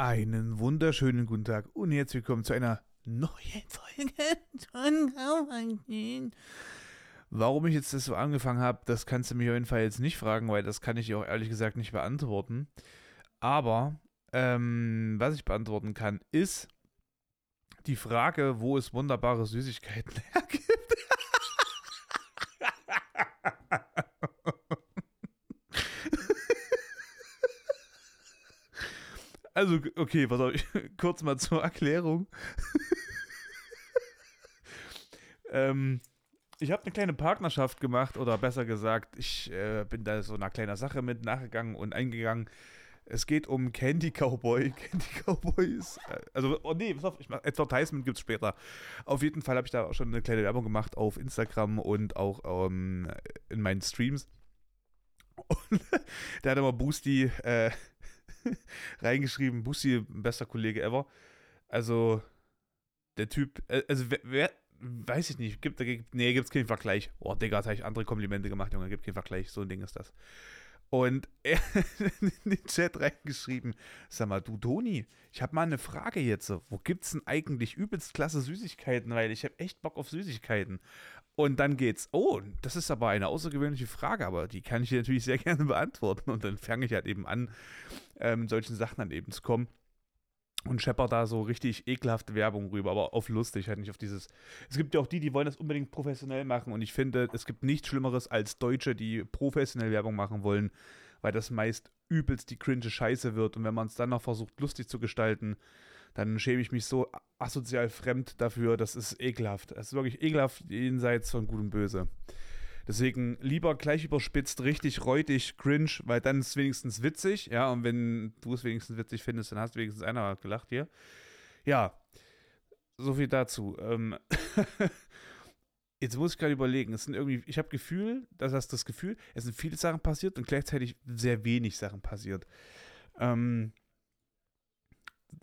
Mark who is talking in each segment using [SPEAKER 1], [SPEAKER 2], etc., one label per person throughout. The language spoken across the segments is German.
[SPEAKER 1] Einen wunderschönen guten Tag und herzlich willkommen zu einer neuen Folge von. Warum ich jetzt das so angefangen habe, das kannst du mich auf jeden Fall jetzt nicht fragen, weil das kann ich dir auch ehrlich gesagt nicht beantworten. Aber ähm, was ich beantworten kann, ist die Frage, wo es wunderbare Süßigkeiten hergibt. Also, okay, pass auf, kurz mal zur Erklärung. ähm, ich habe eine kleine Partnerschaft gemacht, oder besser gesagt, ich äh, bin da so einer kleinen Sache mit nachgegangen und eingegangen. Es geht um Candy Cowboy. Candy Cowboy ist. Äh, also, oh nee, pass auf, ich mach, Advertisement gibt es später. Auf jeden Fall habe ich da auch schon eine kleine Werbung gemacht auf Instagram und auch ähm, in meinen Streams. Und da hat aber Boosty äh, reingeschrieben, Bussi, bester Kollege ever. Also, der Typ, äh, also wer, wer weiß ich nicht, gibt, gibt nee, gibt's keinen Vergleich. Oh, Digga, jetzt habe ich andere Komplimente gemacht, Junge, gibt keinen Vergleich, so ein Ding ist das. Und er hat in den Chat reingeschrieben, sag mal, du Toni, ich habe mal eine Frage jetzt. Wo gibt's denn eigentlich übelst klasse Süßigkeiten? Weil ich habe echt Bock auf Süßigkeiten. Und dann geht's, oh, das ist aber eine außergewöhnliche Frage, aber die kann ich dir natürlich sehr gerne beantworten. Und dann fange ich halt eben an, ähm, solchen Sachen dann eben zu kommen. Und schepper da so richtig ekelhafte Werbung rüber, aber auf lustig, halt nicht auf dieses. Es gibt ja auch die, die wollen das unbedingt professionell machen und ich finde, es gibt nichts Schlimmeres als Deutsche, die professionell Werbung machen wollen, weil das meist übelst die cringe Scheiße wird und wenn man es dann noch versucht, lustig zu gestalten, dann schäme ich mich so asozial fremd dafür. Das ist ekelhaft. Es ist wirklich ekelhaft jenseits von Gut und Böse. Deswegen lieber gleich überspitzt, richtig räudig, cringe, weil dann ist es wenigstens witzig. Ja, und wenn du es wenigstens witzig findest, dann hast wenigstens einer gelacht hier. Ja, so viel dazu. Ähm Jetzt muss ich gerade überlegen, es sind irgendwie, ich habe Gefühl, dass das das Gefühl, es sind viele Sachen passiert und gleichzeitig sehr wenig Sachen passiert. Ähm,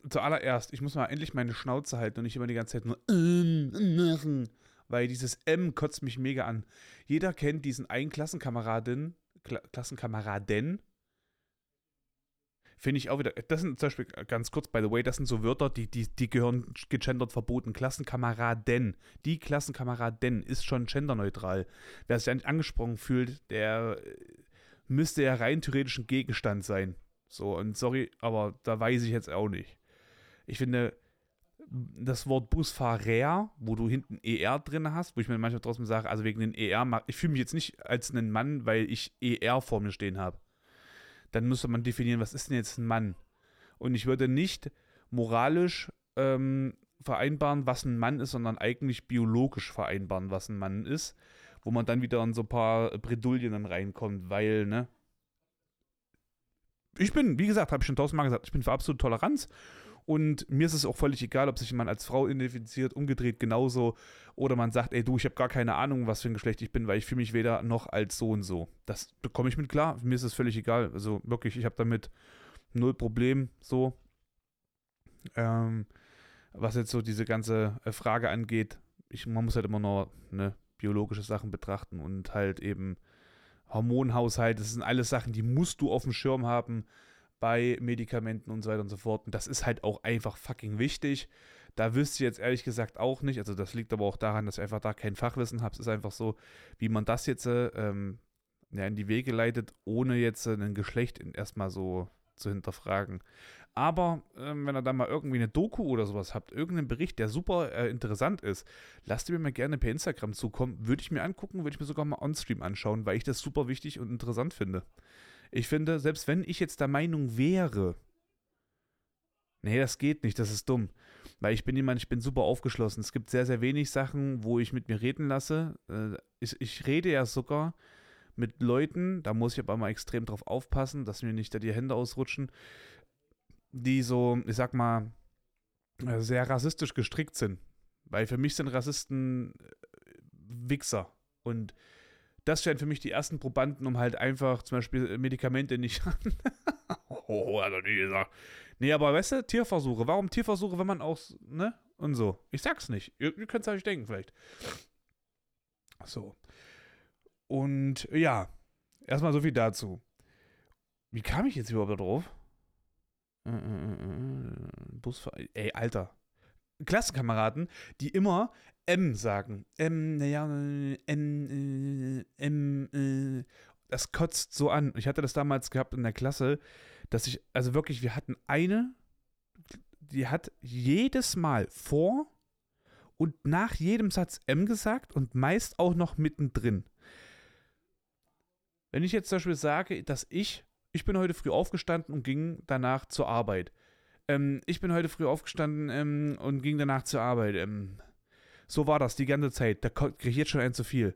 [SPEAKER 1] zuallererst, ich muss mal endlich meine Schnauze halten und nicht immer die ganze Zeit nur machen, weil dieses M kotzt mich mega an. Jeder kennt diesen einen Klassenkameradin, Kla Klassenkameraden. Finde ich auch wieder, das sind zum Beispiel ganz kurz, by the way, das sind so Wörter, die, die, die gehören gegendert verboten. Klassenkameraden. Die Klassenkameraden ist schon genderneutral. Wer sich angesprochen fühlt, der müsste ja rein theoretisch ein Gegenstand sein. So, und sorry, aber da weiß ich jetzt auch nicht. Ich finde, das Wort Busfahrer, wo du hinten ER drin hast, wo ich mir manchmal trotzdem sage, also wegen den ER, ich fühle mich jetzt nicht als einen Mann, weil ich ER vor mir stehen habe. Dann müsste man definieren, was ist denn jetzt ein Mann? Und ich würde nicht moralisch ähm, vereinbaren, was ein Mann ist, sondern eigentlich biologisch vereinbaren, was ein Mann ist, wo man dann wieder in so ein paar Bredouillen dann reinkommt, weil, ne, ich bin, wie gesagt, habe ich schon tausendmal gesagt, ich bin für absolute Toleranz. Und mir ist es auch völlig egal, ob sich jemand als Frau identifiziert, umgedreht genauso. Oder man sagt, ey du, ich habe gar keine Ahnung, was für ein Geschlecht ich bin, weil ich fühle mich weder noch als so und so. Das bekomme ich mit klar. Mir ist es völlig egal. Also wirklich, ich habe damit null Problem so. Ähm, was jetzt so diese ganze äh, Frage angeht, ich, man muss halt immer nur ne, biologische Sachen betrachten und halt eben Hormonhaushalt, das sind alles Sachen, die musst du auf dem Schirm haben bei Medikamenten und so weiter und so fort. Und das ist halt auch einfach fucking wichtig. Da wüsste ich jetzt ehrlich gesagt auch nicht. Also das liegt aber auch daran, dass ich einfach da kein Fachwissen habe. Es ist einfach so, wie man das jetzt ähm, ja, in die Wege leitet, ohne jetzt äh, ein Geschlecht erstmal so zu hinterfragen. Aber ähm, wenn ihr da mal irgendwie eine Doku oder sowas habt, irgendeinen Bericht, der super äh, interessant ist, lasst mir mal gerne per Instagram zukommen. Würde ich mir angucken, würde ich mir sogar mal on-stream anschauen, weil ich das super wichtig und interessant finde. Ich finde, selbst wenn ich jetzt der Meinung wäre, nee, das geht nicht, das ist dumm. Weil ich bin jemand, ich bin super aufgeschlossen. Es gibt sehr, sehr wenig Sachen, wo ich mit mir reden lasse. Äh, ich, ich rede ja sogar mit Leuten, da muss ich aber mal extrem drauf aufpassen, dass mir nicht da die Hände ausrutschen, die so, ich sag mal, äh, sehr rassistisch gestrickt sind. Weil für mich sind Rassisten äh, Wichser. Und das scheint für mich die ersten Probanden, um halt einfach zum Beispiel Medikamente nicht. oh, hat er nie gesagt. Nee, aber weißt du, Tierversuche. Warum Tierversuche, wenn man auch, ne? Und so. Ich sag's nicht. Ihr, ihr könnt es euch denken, vielleicht. So. Und ja, erstmal so viel dazu. Wie kam ich jetzt überhaupt drauf? Äh, äh, äh, Busfahrer. Ey, Alter. Klassenkameraden, die immer M sagen. M, naja, M, äh, M, äh, das kotzt so an. Ich hatte das damals gehabt in der Klasse, dass ich, also wirklich, wir hatten eine, die hat jedes Mal vor und nach jedem Satz M gesagt und meist auch noch mittendrin. Wenn ich jetzt zum Beispiel sage, dass ich, ich bin heute früh aufgestanden und ging danach zur Arbeit. Ähm, ich bin heute früh aufgestanden ähm, und ging danach zur Arbeit. Ähm, so war das die ganze Zeit. Da kriege ich jetzt schon ein zu viel.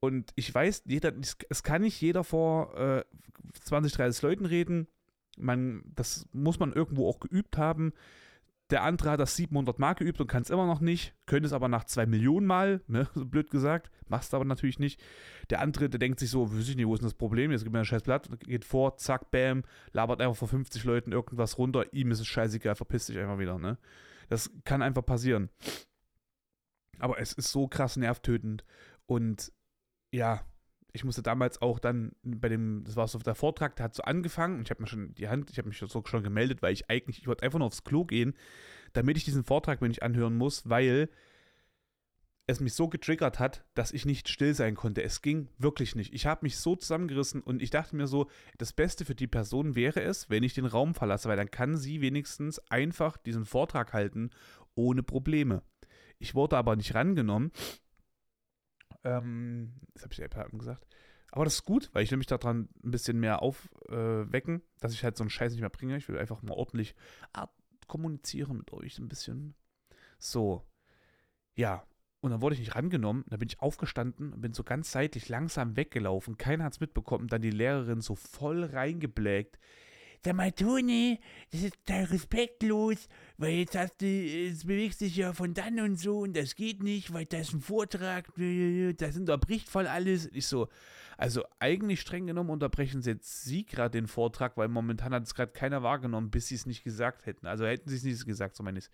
[SPEAKER 1] Und ich weiß, jeder, es kann nicht jeder vor äh, 20, 30 Leuten reden. Man, das muss man irgendwo auch geübt haben. Der andere hat das 700 Mal geübt und kann es immer noch nicht, könnte es aber nach 2 Millionen Mal, ne, so blöd gesagt, machst aber natürlich nicht. Der andere, der denkt sich so, weiß ich nicht, wo ist denn das Problem? Jetzt gibt mir ein scheiß Blatt, geht vor, zack, bam, labert einfach vor 50 Leuten irgendwas runter, ihm ist es scheißegal, verpisst sich einfach wieder, ne. Das kann einfach passieren. Aber es ist so krass nervtötend und ja, ich musste damals auch dann bei dem, das war so der Vortrag, der hat so angefangen und ich habe mir schon die Hand, ich habe mich so schon gemeldet, weil ich eigentlich, ich wollte einfach nur aufs Klo gehen, damit ich diesen Vortrag mir nicht anhören muss, weil es mich so getriggert hat, dass ich nicht still sein konnte. Es ging wirklich nicht. Ich habe mich so zusammengerissen und ich dachte mir so, das Beste für die Person wäre es, wenn ich den Raum verlasse, weil dann kann sie wenigstens einfach diesen Vortrag halten ohne Probleme. Ich wurde aber nicht rangenommen ähm, das habe ich ja gesagt. Aber das ist gut, weil ich will mich daran ein bisschen mehr aufwecken, äh, dass ich halt so einen Scheiß nicht mehr bringe. Ich will einfach mal ordentlich kommunizieren mit euch ein bisschen. So. Ja. Und dann wurde ich nicht rangenommen. Dann bin ich aufgestanden und bin so ganz seitlich langsam weggelaufen. Keiner hat es mitbekommen. Dann die Lehrerin so voll reingeblägt sag mal, Toni, das ist total respektlos, weil jetzt hast du, jetzt bewegst dich ja von dann und so und das geht nicht, weil da ist ein Vortrag, das unterbricht voll alles. Ich so, also eigentlich streng genommen unterbrechen sie jetzt sie gerade den Vortrag, weil momentan hat es gerade keiner wahrgenommen, bis sie es nicht gesagt hätten. Also hätten sie es nicht gesagt, ich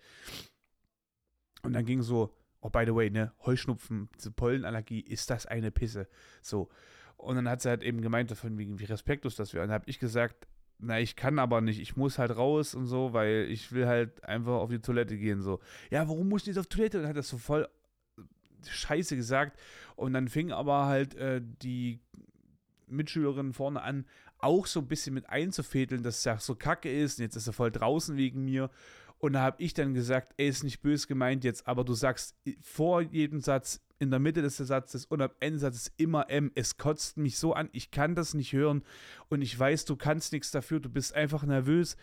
[SPEAKER 1] Und dann ging so, oh, by the way, ne, Heuschnupfen, Pollenallergie, ist das eine Pisse. So. Und dann hat sie halt eben gemeint, davon wegen, wie respektlos das wäre. Und dann habe ich gesagt, na, ich kann aber nicht, ich muss halt raus und so, weil ich will halt einfach auf die Toilette gehen, so. Ja, warum musst du jetzt auf Toilette? Und hat das so voll scheiße gesagt. Und dann fing aber halt äh, die Mitschülerin vorne an, auch so ein bisschen mit einzufädeln, dass es ja so kacke ist und jetzt ist er voll draußen wegen mir. Und da habe ich dann gesagt, ey, ist nicht böse gemeint jetzt, aber du sagst vor jedem Satz, in der Mitte des Satzes und am Ende des Satzes immer M. Es kotzt mich so an, ich kann das nicht hören und ich weiß, du kannst nichts dafür, du bist einfach nervös.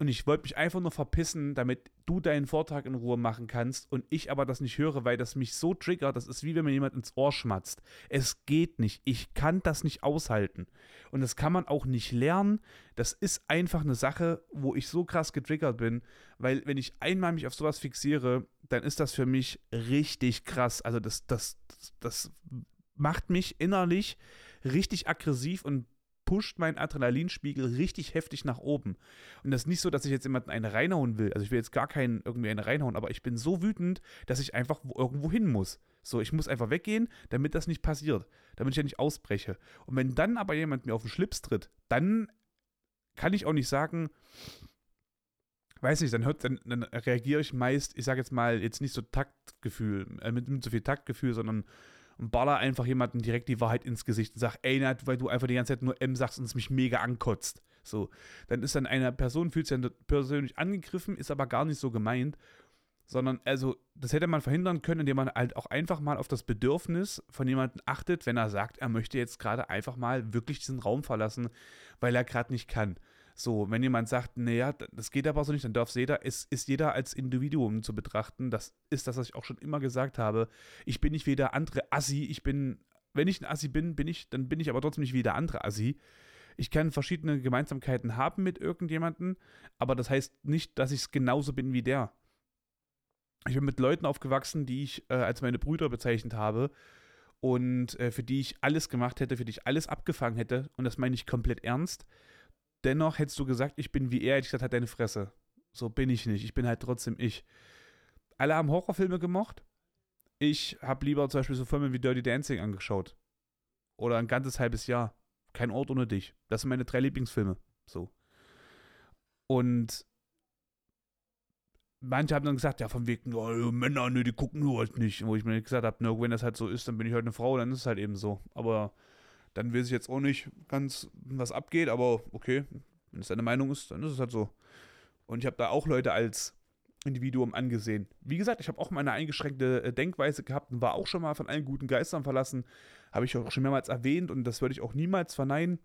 [SPEAKER 1] Und ich wollte mich einfach nur verpissen, damit du deinen Vortrag in Ruhe machen kannst und ich aber das nicht höre, weil das mich so triggert. Das ist wie wenn mir jemand ins Ohr schmatzt. Es geht nicht. Ich kann das nicht aushalten. Und das kann man auch nicht lernen. Das ist einfach eine Sache, wo ich so krass getriggert bin, weil wenn ich einmal mich auf sowas fixiere, dann ist das für mich richtig krass. Also das, das, das, das macht mich innerlich richtig aggressiv und pusht meinen Adrenalinspiegel richtig heftig nach oben. Und das ist nicht so, dass ich jetzt jemanden eine reinhauen will. Also ich will jetzt gar keinen irgendwie eine reinhauen, aber ich bin so wütend, dass ich einfach irgendwo hin muss. So, ich muss einfach weggehen, damit das nicht passiert. Damit ich ja nicht ausbreche. Und wenn dann aber jemand mir auf den Schlips tritt, dann kann ich auch nicht sagen, weiß nicht, dann, hört, dann, dann reagiere ich meist, ich sage jetzt mal, jetzt nicht so Taktgefühl, äh, mit, mit so viel Taktgefühl, sondern und baller einfach jemanden direkt die Wahrheit ins Gesicht und sag, ey, Nat, weil du einfach die ganze Zeit nur M sagst und es mich mega ankotzt. So, dann ist dann eine Person, fühlt sich dann persönlich angegriffen, ist aber gar nicht so gemeint, sondern, also, das hätte man verhindern können, indem man halt auch einfach mal auf das Bedürfnis von jemandem achtet, wenn er sagt, er möchte jetzt gerade einfach mal wirklich diesen Raum verlassen, weil er gerade nicht kann. So, wenn jemand sagt, naja, das geht aber so nicht, dann darf jeder, ist, ist jeder als Individuum zu betrachten. Das ist das, was ich auch schon immer gesagt habe. Ich bin nicht wie der andere Assi. Ich bin, wenn ich ein Assi bin, bin ich, dann bin ich aber trotzdem nicht wie der andere Assi. Ich kann verschiedene Gemeinsamkeiten haben mit irgendjemandem, aber das heißt nicht, dass ich es genauso bin wie der. Ich bin mit Leuten aufgewachsen, die ich äh, als meine Brüder bezeichnet habe und äh, für die ich alles gemacht hätte, für die ich alles abgefangen hätte. Und das meine ich komplett ernst dennoch hättest du gesagt, ich bin wie er, hätte ich gesagt, halt deine Fresse. So bin ich nicht. Ich bin halt trotzdem ich. Alle haben Horrorfilme gemocht. Ich habe lieber zum Beispiel so Filme wie Dirty Dancing angeschaut. Oder ein ganzes halbes Jahr. Kein Ort ohne dich. Das sind meine drei Lieblingsfilme. So. Und manche haben dann gesagt, ja, von wegen, oh, Männer, ne, die gucken nur halt nicht. Wo ich mir gesagt habe, ne, wenn das halt so ist, dann bin ich halt eine Frau, dann ist es halt eben so. Aber dann weiß ich jetzt auch nicht ganz, was abgeht, aber okay, wenn es deine Meinung ist, dann ist es halt so. Und ich habe da auch Leute als Individuum angesehen. Wie gesagt, ich habe auch meine eingeschränkte äh, Denkweise gehabt und war auch schon mal von allen guten Geistern verlassen. Habe ich auch schon mehrmals erwähnt und das würde ich auch niemals verneinen.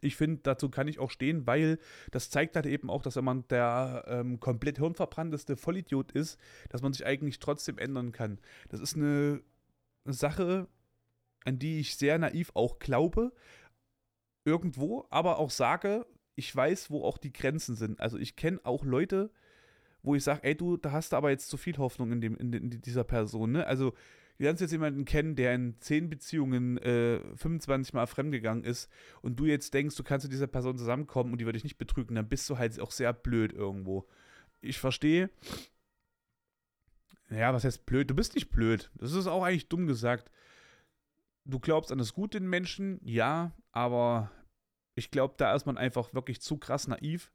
[SPEAKER 1] Ich finde, dazu kann ich auch stehen, weil das zeigt halt eben auch, dass wenn man der ähm, komplett hirnverbrannteste Vollidiot ist, dass man sich eigentlich trotzdem ändern kann. Das ist eine Sache, an die ich sehr naiv auch glaube, irgendwo, aber auch sage, ich weiß, wo auch die Grenzen sind. Also ich kenne auch Leute, wo ich sage, ey du, da hast du aber jetzt zu viel Hoffnung in, dem, in, in dieser Person. Ne? Also du lernst jetzt jemanden kennen, der in zehn Beziehungen äh, 25 Mal fremdgegangen ist und du jetzt denkst, du kannst mit dieser Person zusammenkommen und die würde dich nicht betrügen, dann bist du halt auch sehr blöd irgendwo. Ich verstehe. Ja, was heißt blöd? Du bist nicht blöd. Das ist auch eigentlich dumm gesagt. Du glaubst an das Gute in Menschen, ja, aber ich glaube, da ist man einfach wirklich zu krass naiv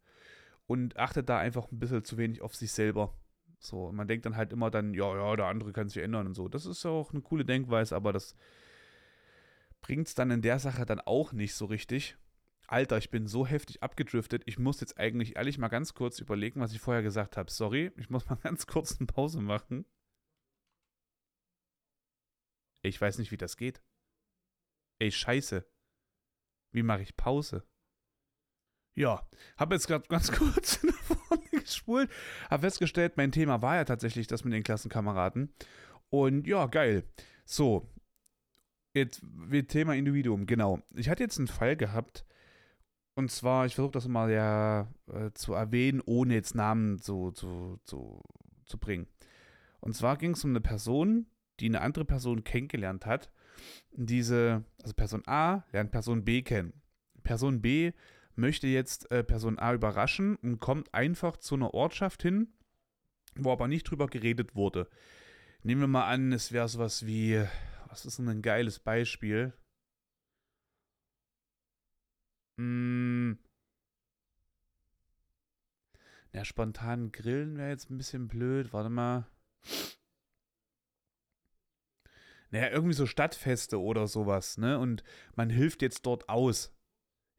[SPEAKER 1] und achtet da einfach ein bisschen zu wenig auf sich selber. So, man denkt dann halt immer dann, ja, ja, der andere kann sich ändern und so. Das ist auch eine coole Denkweise, aber das bringt es dann in der Sache dann auch nicht so richtig. Alter, ich bin so heftig abgedriftet. Ich muss jetzt eigentlich ehrlich mal ganz kurz überlegen, was ich vorher gesagt habe. Sorry, ich muss mal ganz kurz eine Pause machen. Ich weiß nicht, wie das geht. Ey, scheiße. Wie mache ich Pause? Ja, habe jetzt gerade ganz kurz nach vorne gespult, habe festgestellt, mein Thema war ja tatsächlich das mit den Klassenkameraden. Und ja, geil. So, jetzt wird Thema Individuum, genau. Ich hatte jetzt einen Fall gehabt, und zwar, ich versuche das mal ja äh, zu erwähnen, ohne jetzt Namen zu, zu, zu, zu bringen. Und zwar ging es um eine Person, die eine andere Person kennengelernt hat. Diese, also Person A lernt Person B kennen. Person B möchte jetzt äh, Person A überraschen und kommt einfach zu einer Ortschaft hin, wo aber nicht drüber geredet wurde. Nehmen wir mal an, es wäre sowas wie, was ist denn ein geiles Beispiel? Hm. Ja, spontan grillen wäre jetzt ein bisschen blöd. Warte mal. Naja, irgendwie so Stadtfeste oder sowas, ne? Und man hilft jetzt dort aus.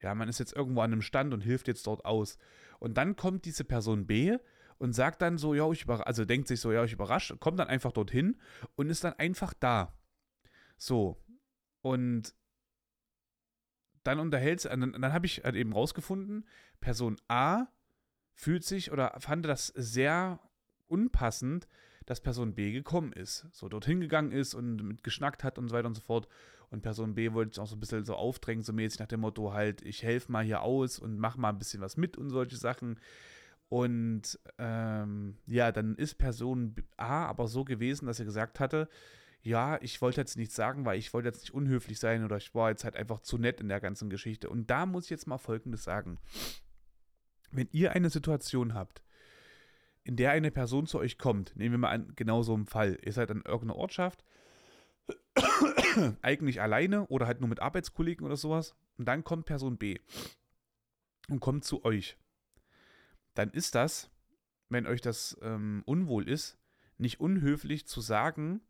[SPEAKER 1] Ja, man ist jetzt irgendwo an einem Stand und hilft jetzt dort aus. Und dann kommt diese Person B und sagt dann so, ja, ich überrasche, also denkt sich so, ja, ich überrasche, kommt dann einfach dorthin und ist dann einfach da. So. Und dann unterhält dann, dann habe ich halt eben rausgefunden, Person A fühlt sich oder fand das sehr unpassend, dass Person B gekommen ist. So dorthin gegangen ist und mit geschnackt hat und so weiter und so fort. Und Person B wollte sich auch so ein bisschen so aufdrängen, so mäßig nach dem Motto halt, ich helfe mal hier aus und mach mal ein bisschen was mit und solche Sachen. Und ähm, ja, dann ist Person A aber so gewesen, dass er gesagt hatte, ja, ich wollte jetzt nichts sagen, weil ich wollte jetzt nicht unhöflich sein oder ich war jetzt halt einfach zu nett in der ganzen Geschichte. Und da muss ich jetzt mal Folgendes sagen. Wenn ihr eine Situation habt, in der eine Person zu euch kommt, nehmen wir mal an, genau so einen Fall, ihr seid an irgendeiner Ortschaft, eigentlich alleine oder halt nur mit Arbeitskollegen oder sowas. Und dann kommt Person B und kommt zu euch. Dann ist das, wenn euch das ähm, unwohl ist, nicht unhöflich zu sagen,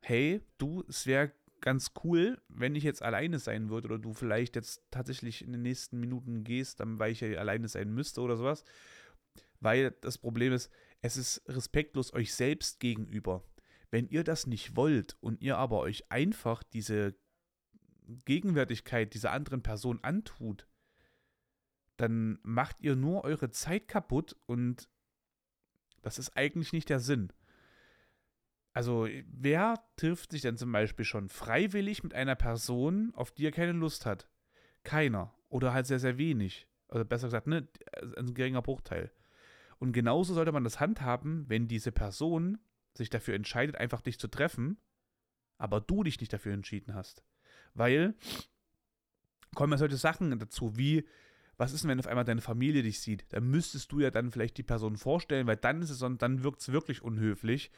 [SPEAKER 1] hey, du, es wäre ganz cool, wenn ich jetzt alleine sein würde oder du vielleicht jetzt tatsächlich in den nächsten Minuten gehst, dann weil ich ja alleine sein müsste oder sowas. Weil das Problem ist, es ist respektlos euch selbst gegenüber. Wenn ihr das nicht wollt und ihr aber euch einfach diese Gegenwärtigkeit dieser anderen Person antut, dann macht ihr nur eure Zeit kaputt und das ist eigentlich nicht der Sinn. Also, wer trifft sich denn zum Beispiel schon freiwillig mit einer Person, auf die er keine Lust hat? Keiner. Oder halt sehr, sehr wenig. Also besser gesagt, ne, ein geringer Bruchteil. Und genauso sollte man das handhaben, wenn diese Person sich dafür entscheidet, einfach dich zu treffen, aber du dich nicht dafür entschieden hast. Weil kommen ja solche Sachen dazu, wie, was ist denn, wenn auf einmal deine Familie dich sieht? Dann müsstest du ja dann vielleicht die Person vorstellen, weil dann ist es, dann wirkt es wirklich unhöflich.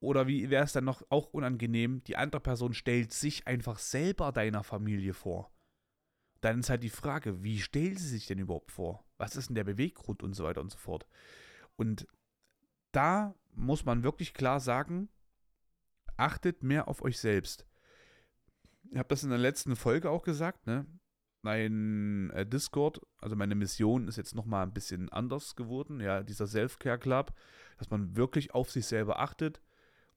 [SPEAKER 1] Oder wie wäre es dann noch auch unangenehm, die andere Person stellt sich einfach selber deiner Familie vor. Dann ist halt die Frage, wie stellt sie sich denn überhaupt vor? Was ist denn der Beweggrund und so weiter und so fort. Und da muss man wirklich klar sagen, achtet mehr auf euch selbst. Ich habe das in der letzten Folge auch gesagt, ne? Mein äh, Discord, also meine Mission ist jetzt nochmal ein bisschen anders geworden, ja, dieser Self-Care Club, dass man wirklich auf sich selber achtet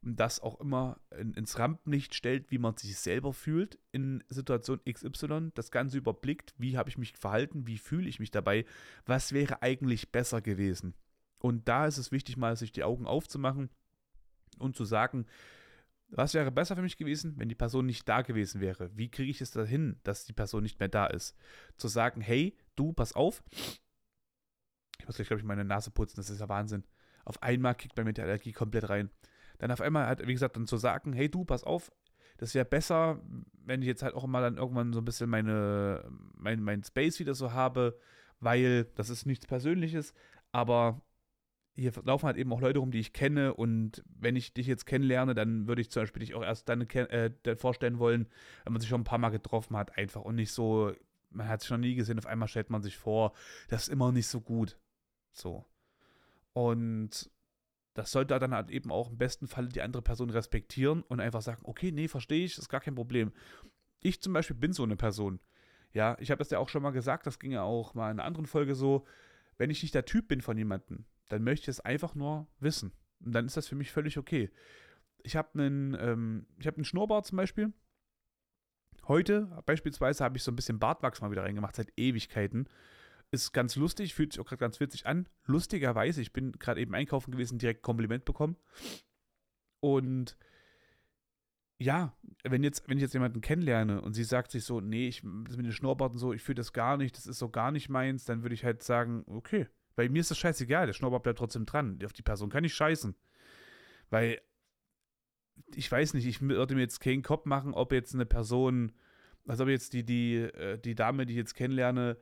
[SPEAKER 1] das auch immer in, ins Rampenlicht stellt, wie man sich selber fühlt in Situation XY, das Ganze überblickt, wie habe ich mich verhalten, wie fühle ich mich dabei, was wäre eigentlich besser gewesen. Und da ist es wichtig, mal sich die Augen aufzumachen und zu sagen, was wäre besser für mich gewesen, wenn die Person nicht da gewesen wäre? Wie kriege ich es dahin, dass die Person nicht mehr da ist? Zu sagen, hey, du, pass auf. Ich muss gleich, glaube ich, meine Nase putzen, das ist ja Wahnsinn. Auf einmal kickt bei mir die Allergie komplett rein. Dann auf einmal halt, wie gesagt, dann zu sagen, hey, du, pass auf. Das wäre besser, wenn ich jetzt halt auch mal dann irgendwann so ein bisschen meine, mein, mein Space wieder so habe, weil das ist nichts Persönliches, aber hier laufen halt eben auch Leute rum, die ich kenne und wenn ich dich jetzt kennenlerne, dann würde ich zum Beispiel dich auch erst dann äh, vorstellen wollen, wenn man sich schon ein paar Mal getroffen hat, einfach und nicht so, man hat sich noch nie gesehen, auf einmal stellt man sich vor, das ist immer nicht so gut. So. Und das sollte dann halt eben auch im besten Falle die andere Person respektieren und einfach sagen, okay, nee, verstehe ich, ist gar kein Problem. Ich zum Beispiel bin so eine Person. Ja, ich habe das ja auch schon mal gesagt, das ging ja auch mal in einer anderen Folge so, wenn ich nicht der Typ bin von jemandem, dann möchte ich es einfach nur wissen. Und dann ist das für mich völlig okay. Ich habe einen, ähm, ich habe einen Schnurrbart zum Beispiel. Heute beispielsweise habe ich so ein bisschen Bartwachs mal wieder reingemacht, seit Ewigkeiten. Ist ganz lustig, fühlt sich auch gerade ganz witzig an. Lustigerweise, ich bin gerade eben einkaufen gewesen, direkt Kompliment bekommen. Und ja, wenn jetzt, wenn ich jetzt jemanden kennenlerne und sie sagt sich so, nee, ich, das mit den Schnurrbarten so, ich fühle das gar nicht, das ist so gar nicht meins, dann würde ich halt sagen, okay, weil mir ist das scheißegal, der Schnurrbart bleibt trotzdem dran. Auf die Person kann ich scheißen. Weil, ich weiß nicht, ich würde mir jetzt keinen Kopf machen, ob jetzt eine Person, also ob jetzt die, die, äh, die Dame, die ich jetzt kennenlerne,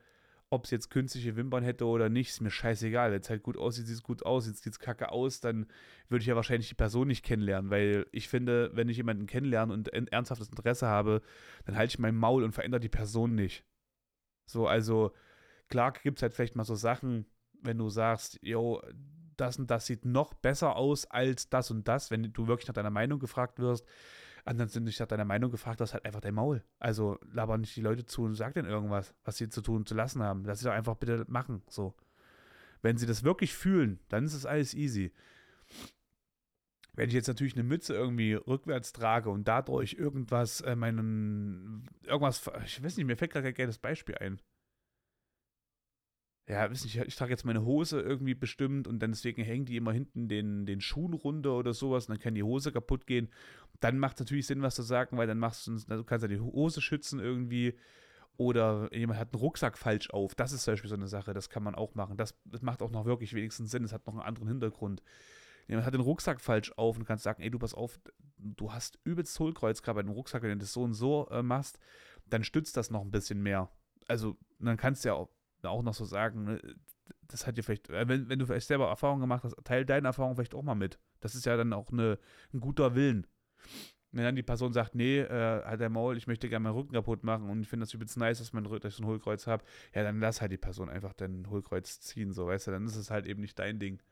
[SPEAKER 1] ob sie jetzt künstliche Wimpern hätte oder nicht, ist mir scheißegal. Wenn es halt gut aussieht, sieht es gut aus. Jetzt sieht es kacke aus, dann würde ich ja wahrscheinlich die Person nicht kennenlernen, weil ich finde, wenn ich jemanden kennenlerne und ernsthaftes Interesse habe, dann halte ich mein Maul und verändere die Person nicht. So, also klar gibt es halt vielleicht mal so Sachen, wenn du sagst, yo, das und das sieht noch besser aus als das und das, wenn du wirklich nach deiner Meinung gefragt wirst, ansonsten nicht nach deiner Meinung gefragt hast, halt einfach dein Maul. Also laber nicht die Leute zu und sag denen irgendwas, was sie zu tun und zu lassen haben. Lass sie doch einfach bitte machen, so. Wenn sie das wirklich fühlen, dann ist es alles easy. Wenn ich jetzt natürlich eine Mütze irgendwie rückwärts trage und dadurch irgendwas, äh, meinen, irgendwas, ich weiß nicht, mir fällt gerade kein geiles Beispiel ein ja, weiß nicht, ich trage jetzt meine Hose irgendwie bestimmt und dann deswegen hängen die immer hinten den, den Schuhen runter oder sowas und dann kann die Hose kaputt gehen. Dann macht es natürlich Sinn, was zu sagen, weil dann machst du, du kannst ja die Hose schützen irgendwie. Oder jemand hat einen Rucksack falsch auf. Das ist zum Beispiel so eine Sache, das kann man auch machen. Das, das macht auch noch wirklich wenigstens Sinn, es hat noch einen anderen Hintergrund. Jemand hat den Rucksack falsch auf und kannst sagen, ey, du pass auf, du hast übelst Hohlkreuz gerade bei dem Rucksack, wenn du das so und so äh, machst, dann stützt das noch ein bisschen mehr. Also, dann kannst du ja auch auch noch so sagen, ne, das hat dir vielleicht, äh, wenn, wenn du vielleicht selber Erfahrungen gemacht hast, teil deine Erfahrung vielleicht auch mal mit. Das ist ja dann auch eine, ein guter Willen. Wenn dann die Person sagt, nee, äh, halt dein Maul, ich möchte gerne meinen Rücken kaputt machen und ich finde das übelst nice, dass, mein, dass ich so ein Hohlkreuz habe, ja, dann lass halt die Person einfach dein Hohlkreuz ziehen, so, weißt du, dann ist es halt eben nicht dein Ding.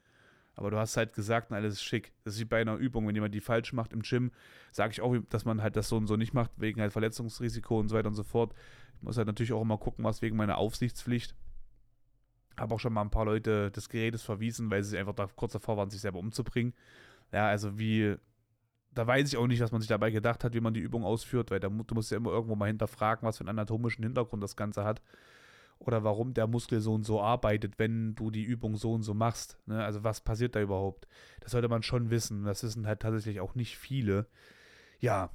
[SPEAKER 1] Aber du hast halt gesagt und alles ist schick. Das ist wie bei einer Übung, wenn jemand die falsch macht im Gym, sage ich auch, dass man halt das so und so nicht macht, wegen halt Verletzungsrisiko und so weiter und so fort. Ich muss halt natürlich auch immer gucken, was wegen meiner Aufsichtspflicht. Habe auch schon mal ein paar Leute des Gerätes verwiesen, weil sie einfach da kurz davor waren, sich selber umzubringen. Ja, also wie, da weiß ich auch nicht, was man sich dabei gedacht hat, wie man die Übung ausführt, weil da, du musst ja immer irgendwo mal hinterfragen, was für einen anatomischen Hintergrund das Ganze hat. Oder warum der Muskel so und so arbeitet, wenn du die Übung so und so machst. Ne? Also was passiert da überhaupt? Das sollte man schon wissen. Das wissen halt tatsächlich auch nicht viele. Ja,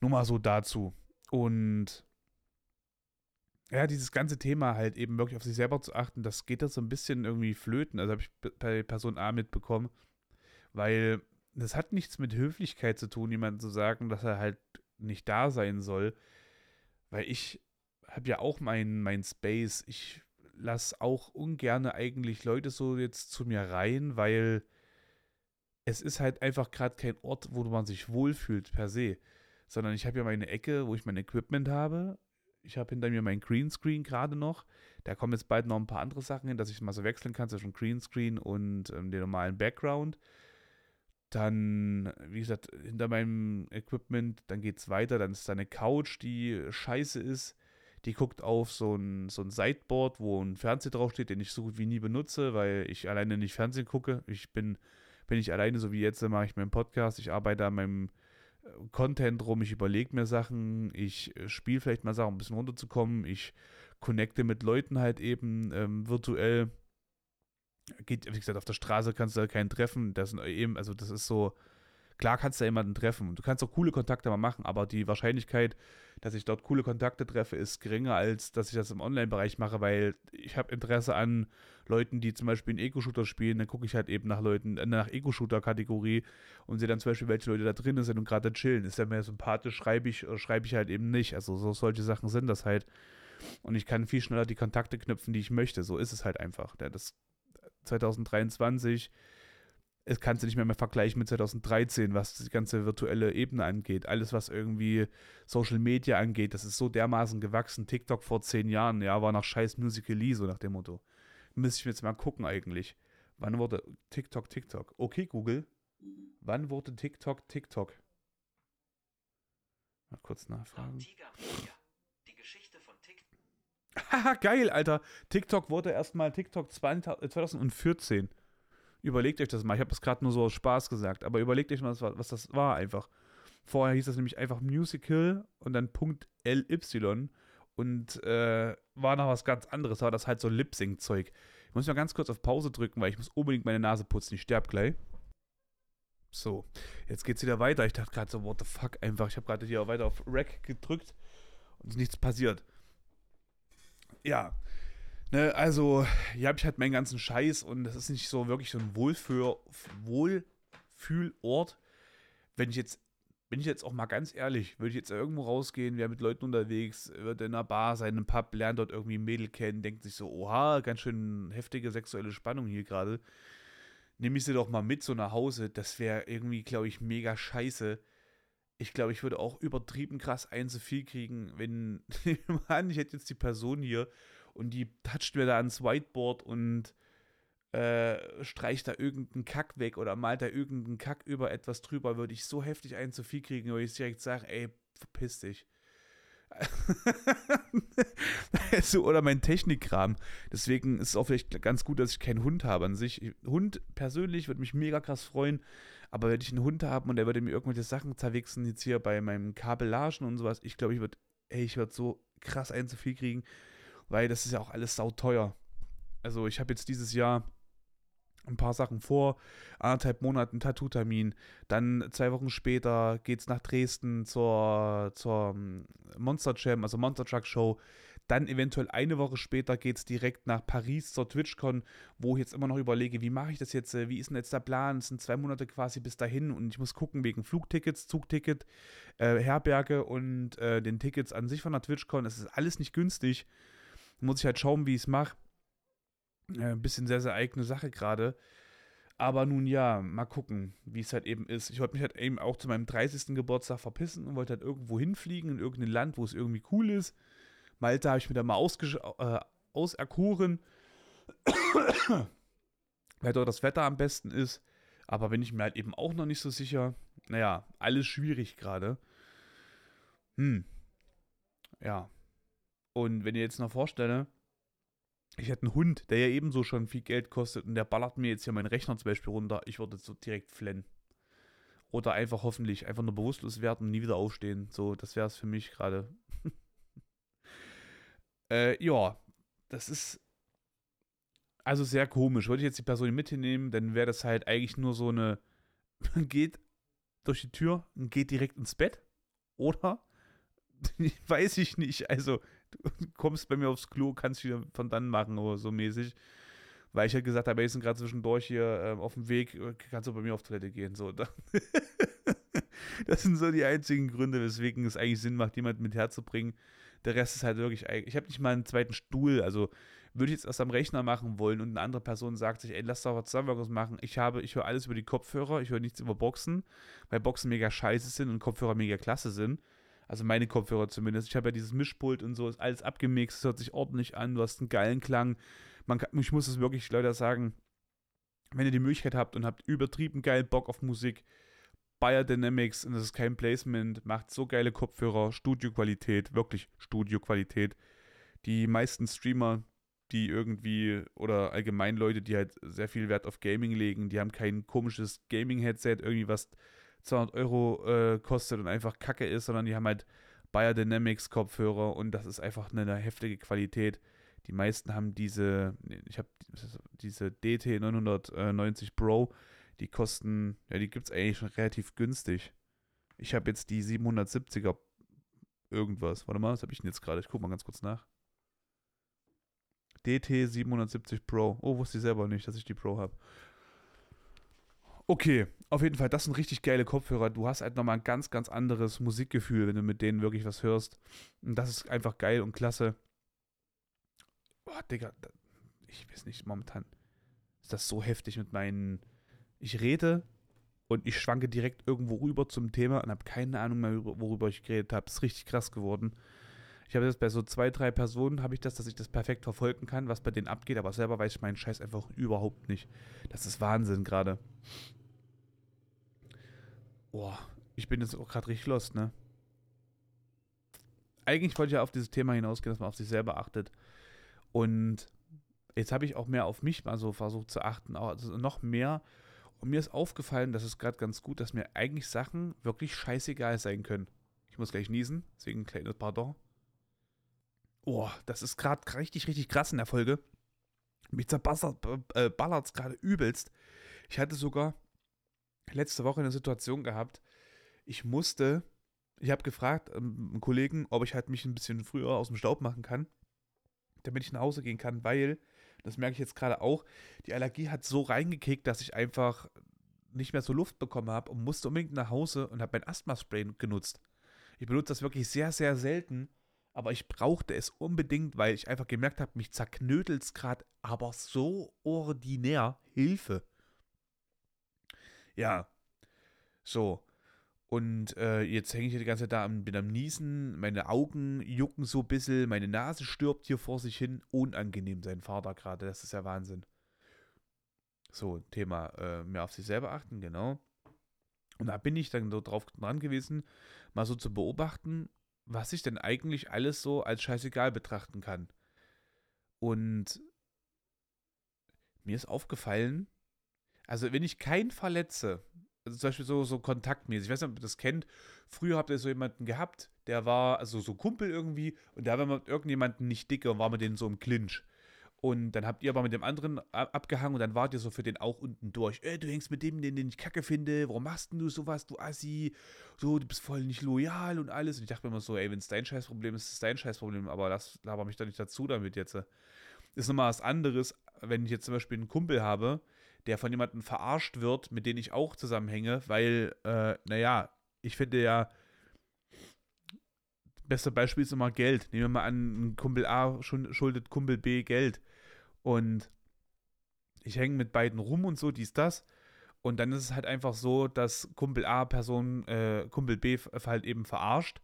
[SPEAKER 1] nur mal so dazu. Und ja, dieses ganze Thema halt eben wirklich auf sich selber zu achten, das geht da so ein bisschen irgendwie flöten. Also habe ich bei Person A mitbekommen, weil das hat nichts mit Höflichkeit zu tun, jemandem zu sagen, dass er halt nicht da sein soll. Weil ich habe ja auch meinen mein Space. Ich lasse auch ungern eigentlich Leute so jetzt zu mir rein, weil es ist halt einfach gerade kein Ort, wo man sich wohlfühlt per se. Sondern ich habe ja meine Ecke, wo ich mein Equipment habe ich habe hinter mir mein Greenscreen gerade noch. Da kommen jetzt bald noch ein paar andere Sachen hin, dass ich mal so wechseln kann zwischen Greenscreen und ähm, den normalen Background. Dann, wie gesagt, hinter meinem Equipment, dann geht es weiter. Dann ist da eine Couch, die scheiße ist. Die guckt auf so ein, so ein Sideboard, wo ein Fernseher draufsteht, den ich so gut wie nie benutze, weil ich alleine nicht Fernsehen gucke. Ich bin, bin ich alleine, so wie jetzt mache ich meinen Podcast. Ich arbeite an meinem äh, Content rum, ich überlege mir Sachen, ich äh, spiele vielleicht mal Sachen, um ein bisschen runterzukommen. Ich connecte mit Leuten halt eben ähm, virtuell geht, wie gesagt, auf der Straße kannst du da keinen treffen. Das sind eben, also das ist so, klar kannst du da jemanden treffen. Du kannst auch coole Kontakte mal machen, aber die Wahrscheinlichkeit, dass ich dort coole Kontakte treffe, ist geringer, als dass ich das im Online-Bereich mache, weil ich habe Interesse an Leuten, die zum Beispiel einen Ego-Shooter spielen, dann gucke ich halt eben nach Leuten, äh, nach Ego-Shooter-Kategorie und sehe dann zum Beispiel, welche Leute da drin sind und gerade chillen. Ist ja mehr sympathisch, schreibe ich, oder schreibe ich halt eben nicht. Also so solche Sachen sind das halt. Und ich kann viel schneller die Kontakte knüpfen, die ich möchte. So ist es halt einfach. Das 2023 es kannst du nicht mehr, mehr vergleichen mit 2013, was die ganze virtuelle Ebene angeht. Alles, was irgendwie Social Media angeht, das ist so dermaßen gewachsen. TikTok vor zehn Jahren, ja, war nach scheiß Musical.ly, so nach dem Motto. Müsste ich mir jetzt mal gucken eigentlich. Wann wurde TikTok TikTok? Okay, Google. Wann wurde TikTok TikTok? Mal kurz nachfragen. Die Geschichte von TikTok. Haha, geil, Alter. TikTok wurde erstmal TikTok 2014. Überlegt euch das mal. Ich habe das gerade nur so aus Spaß gesagt, aber überlegt euch mal, was, das war einfach. Vorher hieß das nämlich einfach Musical und dann Punkt LY und äh, war noch was ganz anderes. War das halt so Lip-Sync-Zeug. Ich muss mal ganz kurz auf Pause drücken, weil ich muss unbedingt meine Nase putzen. Ich sterbe gleich. So, jetzt geht's wieder weiter. Ich dachte gerade so, what the fuck, einfach. Ich habe gerade hier weiter auf Rack gedrückt und ist nichts passiert. Ja, Ne, also, hier habe ich halt meinen ganzen Scheiß und das ist nicht so wirklich so ein Wohlfühl, Wohlfühlort. Wenn ich jetzt, bin ich jetzt auch mal ganz ehrlich, würde ich jetzt irgendwo rausgehen, wäre mit Leuten unterwegs, würde in einer Bar sein, in einem Pub, lernt dort irgendwie ein Mädel kennen, denkt sich so, oha, ganz schön heftige sexuelle Spannung hier gerade. Nehme ich sie doch mal mit so nach Hause. Das wäre irgendwie, glaube ich, mega scheiße. Ich glaube, ich würde auch übertrieben krass ein zu viel kriegen, wenn, ich hätte jetzt die Person hier und die toucht mir da ans Whiteboard und äh, streicht da irgendeinen Kack weg oder malt da irgendeinen Kack über etwas drüber, würde ich so heftig einen zu viel kriegen, wo ich direkt sage, ey, verpiss dich. also, oder mein Technikkram. Deswegen ist es auch vielleicht ganz gut, dass ich keinen Hund habe an sich. Hund persönlich würde mich mega krass freuen, aber wenn ich einen Hund habe und der würde mir irgendwelche Sachen zerwichsen, jetzt hier bei meinem Kabellagen und sowas, ich glaube, ich würde, ey, ich würde so krass einen zu viel kriegen weil das ist ja auch alles sauteuer. Also ich habe jetzt dieses Jahr ein paar Sachen vor, anderthalb Monaten Tattoo-Termin, dann zwei Wochen später geht es nach Dresden zur, zur ähm, Monster Jam, also Monster Truck Show, dann eventuell eine Woche später geht es direkt nach Paris zur TwitchCon, wo ich jetzt immer noch überlege, wie mache ich das jetzt, wie ist denn jetzt der Plan, es sind zwei Monate quasi bis dahin und ich muss gucken wegen Flugtickets, Zugticket, äh, Herberge und äh, den Tickets an sich von der TwitchCon, es ist alles nicht günstig, muss ich halt schauen, wie ich es mache. Äh, ein bisschen sehr, sehr eigene Sache gerade. Aber nun ja, mal gucken, wie es halt eben ist. Ich wollte mich halt eben auch zu meinem 30. Geburtstag verpissen und wollte halt irgendwo hinfliegen, in irgendein Land, wo es irgendwie cool ist. Malta habe ich mir da mal äh, auserkoren, weil dort das Wetter am besten ist. Aber bin ich mir halt eben auch noch nicht so sicher. Naja, alles schwierig gerade. Hm. Ja, und wenn ihr jetzt noch vorstelle, ich hätte einen Hund, der ja ebenso schon viel Geld kostet und der ballert mir jetzt hier meinen Rechner zum Beispiel runter, ich würde so direkt flennen. Oder einfach hoffentlich einfach nur bewusstlos werden und nie wieder aufstehen. So, das wäre es für mich gerade. äh, ja, das ist also sehr komisch. Würde ich jetzt die Person mit hinnehmen, dann wäre das halt eigentlich nur so eine, man geht durch die Tür und geht direkt ins Bett. Oder, weiß ich nicht, also kommst bei mir aufs Klo, kannst wieder von dann machen oder so mäßig. Weil ich halt gesagt habe, wir sind gerade zwischendurch hier äh, auf dem Weg, äh, kannst du bei mir auf Toilette gehen. So, das sind so die einzigen Gründe, weswegen es eigentlich Sinn macht, jemanden mit herzubringen. Der Rest ist halt wirklich, ich habe nicht mal einen zweiten Stuhl, also würde ich jetzt erst am Rechner machen wollen und eine andere Person sagt sich, ey, lass doch was zusammen was machen. Ich habe, ich höre alles über die Kopfhörer, ich höre nichts über Boxen, weil Boxen mega scheiße sind und Kopfhörer mega klasse sind. Also meine Kopfhörer zumindest. Ich habe ja dieses Mischpult und so, ist alles abgemixt, hört sich ordentlich an, du hast einen geilen Klang. Man kann, ich muss es wirklich Leute sagen, wenn ihr die Möglichkeit habt und habt übertrieben geil Bock auf Musik, Bayer Dynamics, und das ist kein Placement, macht so geile Kopfhörer, Studioqualität, wirklich Studioqualität. Die meisten Streamer, die irgendwie, oder allgemein Leute, die halt sehr viel Wert auf Gaming legen, die haben kein komisches Gaming-Headset, irgendwie was 200 Euro äh, kostet und einfach kacke ist, sondern die haben halt Bayer Dynamics Kopfhörer und das ist einfach eine, eine heftige Qualität. Die meisten haben diese, ich habe diese DT 990 Pro, die kosten, ja, die gibt es eigentlich schon relativ günstig. Ich habe jetzt die 770er irgendwas. Warte mal, was habe ich denn jetzt gerade? Ich gucke mal ganz kurz nach. DT 770 Pro. Oh, wusste ich selber nicht, dass ich die Pro habe. Okay, auf jeden Fall, das sind richtig geile Kopfhörer. Du hast halt nochmal ein ganz, ganz anderes Musikgefühl, wenn du mit denen wirklich was hörst. Und das ist einfach geil und klasse. Boah, Digga, ich weiß nicht, momentan ist das so heftig mit meinen. Ich rede und ich schwanke direkt irgendwo rüber zum Thema und habe keine Ahnung mehr, worüber ich geredet habe. Ist richtig krass geworden. Ich habe das bei so zwei, drei Personen, habe ich das, dass ich das perfekt verfolgen kann, was bei denen abgeht, aber selber weiß ich meinen Scheiß einfach überhaupt nicht. Das ist Wahnsinn gerade. Boah, ich bin jetzt auch gerade richtig lost, ne? Eigentlich wollte ich ja auf dieses Thema hinausgehen, dass man auf sich selber achtet. Und jetzt habe ich auch mehr auf mich mal so versucht zu achten, also noch mehr. Und mir ist aufgefallen, dass es gerade ganz gut, dass mir eigentlich Sachen wirklich scheißegal sein können. Ich muss gleich niesen, deswegen ein kleines Pardon. Oh, das ist gerade richtig, richtig krass in der Folge. Mich zerballert äh, es gerade übelst. Ich hatte sogar letzte Woche eine Situation gehabt. Ich musste, ich habe gefragt, ähm, einen Kollegen, ob ich halt mich ein bisschen früher aus dem Staub machen kann, damit ich nach Hause gehen kann, weil, das merke ich jetzt gerade auch, die Allergie hat so reingekickt, dass ich einfach nicht mehr so Luft bekommen habe und musste unbedingt nach Hause und habe mein Asthma-Spray genutzt. Ich benutze das wirklich sehr, sehr selten, aber ich brauchte es unbedingt, weil ich einfach gemerkt habe, mich zerknödelt es gerade, aber so ordinär. Hilfe. Ja. So. Und äh, jetzt hänge ich hier die ganze Zeit da und bin am Niesen, meine Augen jucken so ein bisschen, meine Nase stirbt hier vor sich hin. Unangenehm sein Vater gerade, das ist ja Wahnsinn. So, Thema äh, mehr auf sich selber achten, genau. Und da bin ich dann so drauf dran gewesen, mal so zu beobachten, was ich denn eigentlich alles so als scheißegal betrachten kann. Und mir ist aufgefallen, also wenn ich keinen verletze, also zum Beispiel so, so kontaktmäßig, ich weiß nicht, ob ihr das kennt, früher habt ihr so jemanden gehabt, der war, also so Kumpel irgendwie, und da war mit irgendjemanden nicht dicker und war mit denen so im Clinch. Und dann habt ihr aber mit dem anderen abgehangen und dann wart ihr so für den auch unten durch. Ey, du hängst mit dem, den, den ich kacke finde. Warum machst du sowas, du Assi? So, du bist voll nicht loyal und alles. Und ich dachte mir immer so, ey, wenn es dein Scheißproblem ist, ist es dein Scheißproblem. Aber das laber mich doch nicht dazu damit jetzt. Ist nochmal was anderes, wenn ich jetzt zum Beispiel einen Kumpel habe, der von jemandem verarscht wird, mit dem ich auch zusammenhänge, weil, äh, naja, ich finde ja, beste Beispiel ist immer Geld. Nehmen wir mal an, Kumpel A schuldet Kumpel B Geld. Und ich hänge mit beiden rum und so, dies, das. Und dann ist es halt einfach so, dass Kumpel A Person, äh, Kumpel B halt eben verarscht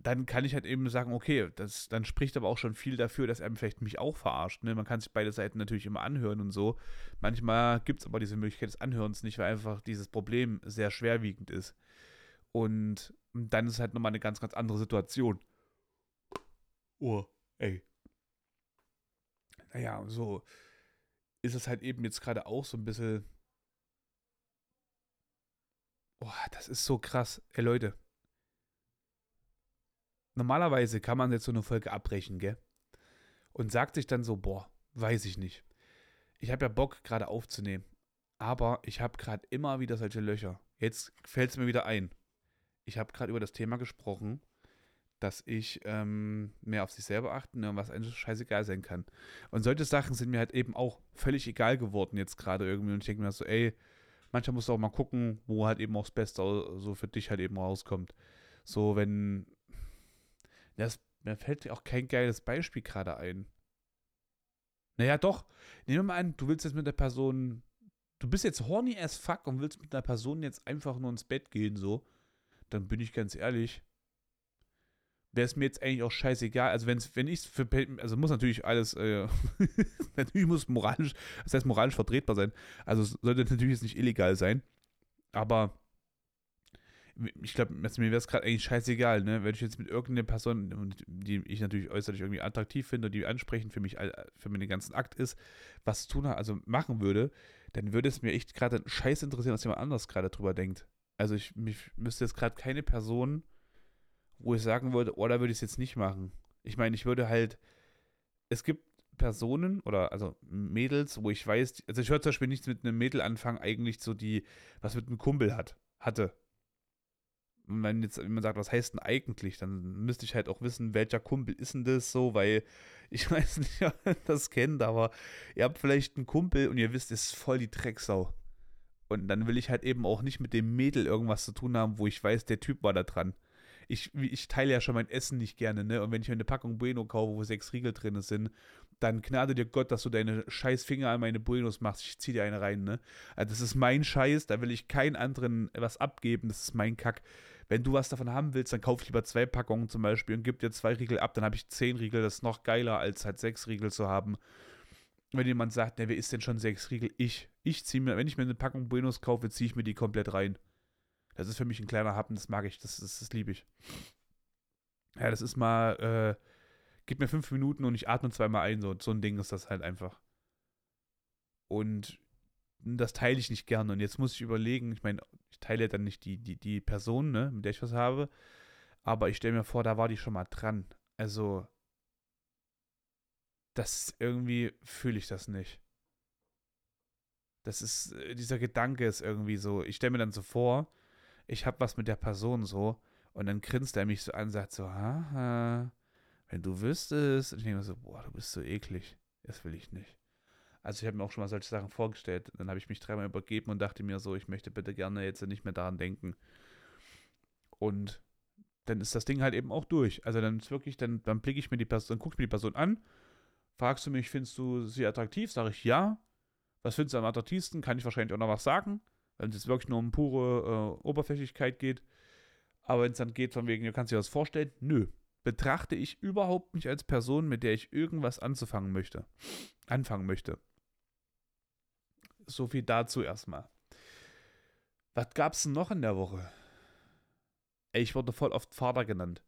[SPEAKER 1] dann kann ich halt eben sagen, okay, das, dann spricht aber auch schon viel dafür, dass er vielleicht mich auch verarscht. Ne? Man kann sich beide Seiten natürlich immer anhören und so. Manchmal gibt es aber diese Möglichkeit des Anhörens nicht, weil einfach dieses Problem sehr schwerwiegend ist. Und dann ist es halt nochmal eine ganz, ganz andere Situation. Oh, ey. Naja, so ist es halt eben jetzt gerade auch so ein bisschen. Boah, das ist so krass. Ey, Leute, normalerweise kann man jetzt so eine Folge abbrechen, gell? Und sagt sich dann so, boah, weiß ich nicht. Ich habe ja Bock, gerade aufzunehmen. Aber ich habe gerade immer wieder solche Löcher. Jetzt fällt es mir wieder ein. Ich habe gerade über das Thema gesprochen, dass ich ähm, mehr auf sich selber achten und was eigentlich scheißegal sein kann. Und solche Sachen sind mir halt eben auch völlig egal geworden jetzt gerade irgendwie. Und ich denke mir so, ey, manchmal musst du auch mal gucken, wo halt eben auch das Beste so für dich halt eben rauskommt. So, wenn, das, mir fällt auch kein geiles Beispiel gerade ein. Naja, doch. Nehmen wir mal an, du willst jetzt mit der Person. Du bist jetzt horny as fuck und willst mit einer Person jetzt einfach nur ins Bett gehen, so. Dann bin ich ganz ehrlich. wäre es mir jetzt eigentlich auch scheißegal. Also wenn's, wenn ich es für, also muss natürlich alles, äh, natürlich muss moralisch, das heißt moralisch vertretbar sein. Also sollte natürlich jetzt nicht illegal sein. Aber ich glaube, mir wäre es gerade eigentlich scheißegal, ne? Wenn ich jetzt mit irgendeiner Person, die ich natürlich äußerlich irgendwie attraktiv finde, die ansprechend für mich, für meinen ganzen Akt ist, was tun, also machen würde, dann würde es mir echt gerade scheiß interessieren, was jemand anders gerade drüber denkt. Also ich mich müsste jetzt gerade keine Person, wo ich sagen würde, oh, da würde ich es jetzt nicht machen. Ich meine, ich würde halt, es gibt Personen oder also Mädels, wo ich weiß, also ich höre zum Beispiel nichts mit einem Mädel anfangen, eigentlich so die, was mit einem Kumpel hat, hatte wenn jetzt man sagt, was heißt denn eigentlich, dann müsste ich halt auch wissen, welcher Kumpel ist denn das so, weil ich weiß nicht, ob ihr das kennt, aber ihr habt vielleicht einen Kumpel und ihr wisst, es ist voll die Drecksau. Und dann will ich halt eben auch nicht mit dem Mädel irgendwas zu tun haben, wo ich weiß, der Typ war da dran. Ich, ich teile ja schon mein Essen nicht gerne, ne? Und wenn ich mir eine Packung Bueno kaufe, wo sechs Riegel drin sind, dann gnade dir Gott, dass du deine scheiß Finger an meine Buenos machst. Ich zieh dir eine rein, ne? Also das ist mein Scheiß, da will ich keinen anderen was abgeben, das ist mein Kack wenn du was davon haben willst, dann kauf lieber zwei Packungen zum Beispiel und gib dir zwei Riegel ab, dann habe ich zehn Riegel, das ist noch geiler, als halt sechs Riegel zu haben. Wenn jemand sagt, ne, wer isst denn schon sechs Riegel? Ich. Ich ziehe mir, wenn ich mir eine Packung Buenos kaufe, ziehe ich mir die komplett rein. Das ist für mich ein kleiner Happen, das mag ich, das, das, das liebe ich. Ja, das ist mal, äh, gib mir fünf Minuten und ich atme zweimal ein, so, so ein Ding ist das halt einfach. Und das teile ich nicht gerne. Und jetzt muss ich überlegen, ich meine, ich teile dann nicht die, die, die Person, ne, mit der ich was habe, aber ich stelle mir vor, da war die schon mal dran. Also, das irgendwie fühle ich das nicht. Das ist, äh, dieser Gedanke ist irgendwie so, ich stelle mir dann so vor, ich habe was mit der Person so und dann grinst er mich so an und sagt so, haha, wenn du wüsstest. Und ich denke mir so, boah, du bist so eklig. Das will ich nicht. Also ich habe mir auch schon mal solche Sachen vorgestellt. Dann habe ich mich dreimal übergeben und dachte mir so, ich möchte bitte gerne jetzt nicht mehr daran denken. Und dann ist das Ding halt eben auch durch. Also dann ist wirklich, dann, dann blicke ich mir die Person, gucke ich mir die Person an, fragst du mich, findest du sie attraktiv? Sage ich ja. Was findest du am attraktivsten? Kann ich wahrscheinlich auch noch was sagen, wenn es wirklich nur um pure äh, Oberflächlichkeit geht. Aber wenn es dann geht, von wegen, du kannst dir das vorstellen, nö. Betrachte ich überhaupt nicht als Person, mit der ich irgendwas anzufangen möchte. Anfangen möchte. So viel dazu erstmal. Was gab's denn noch in der Woche? Ich wurde voll oft Vater genannt.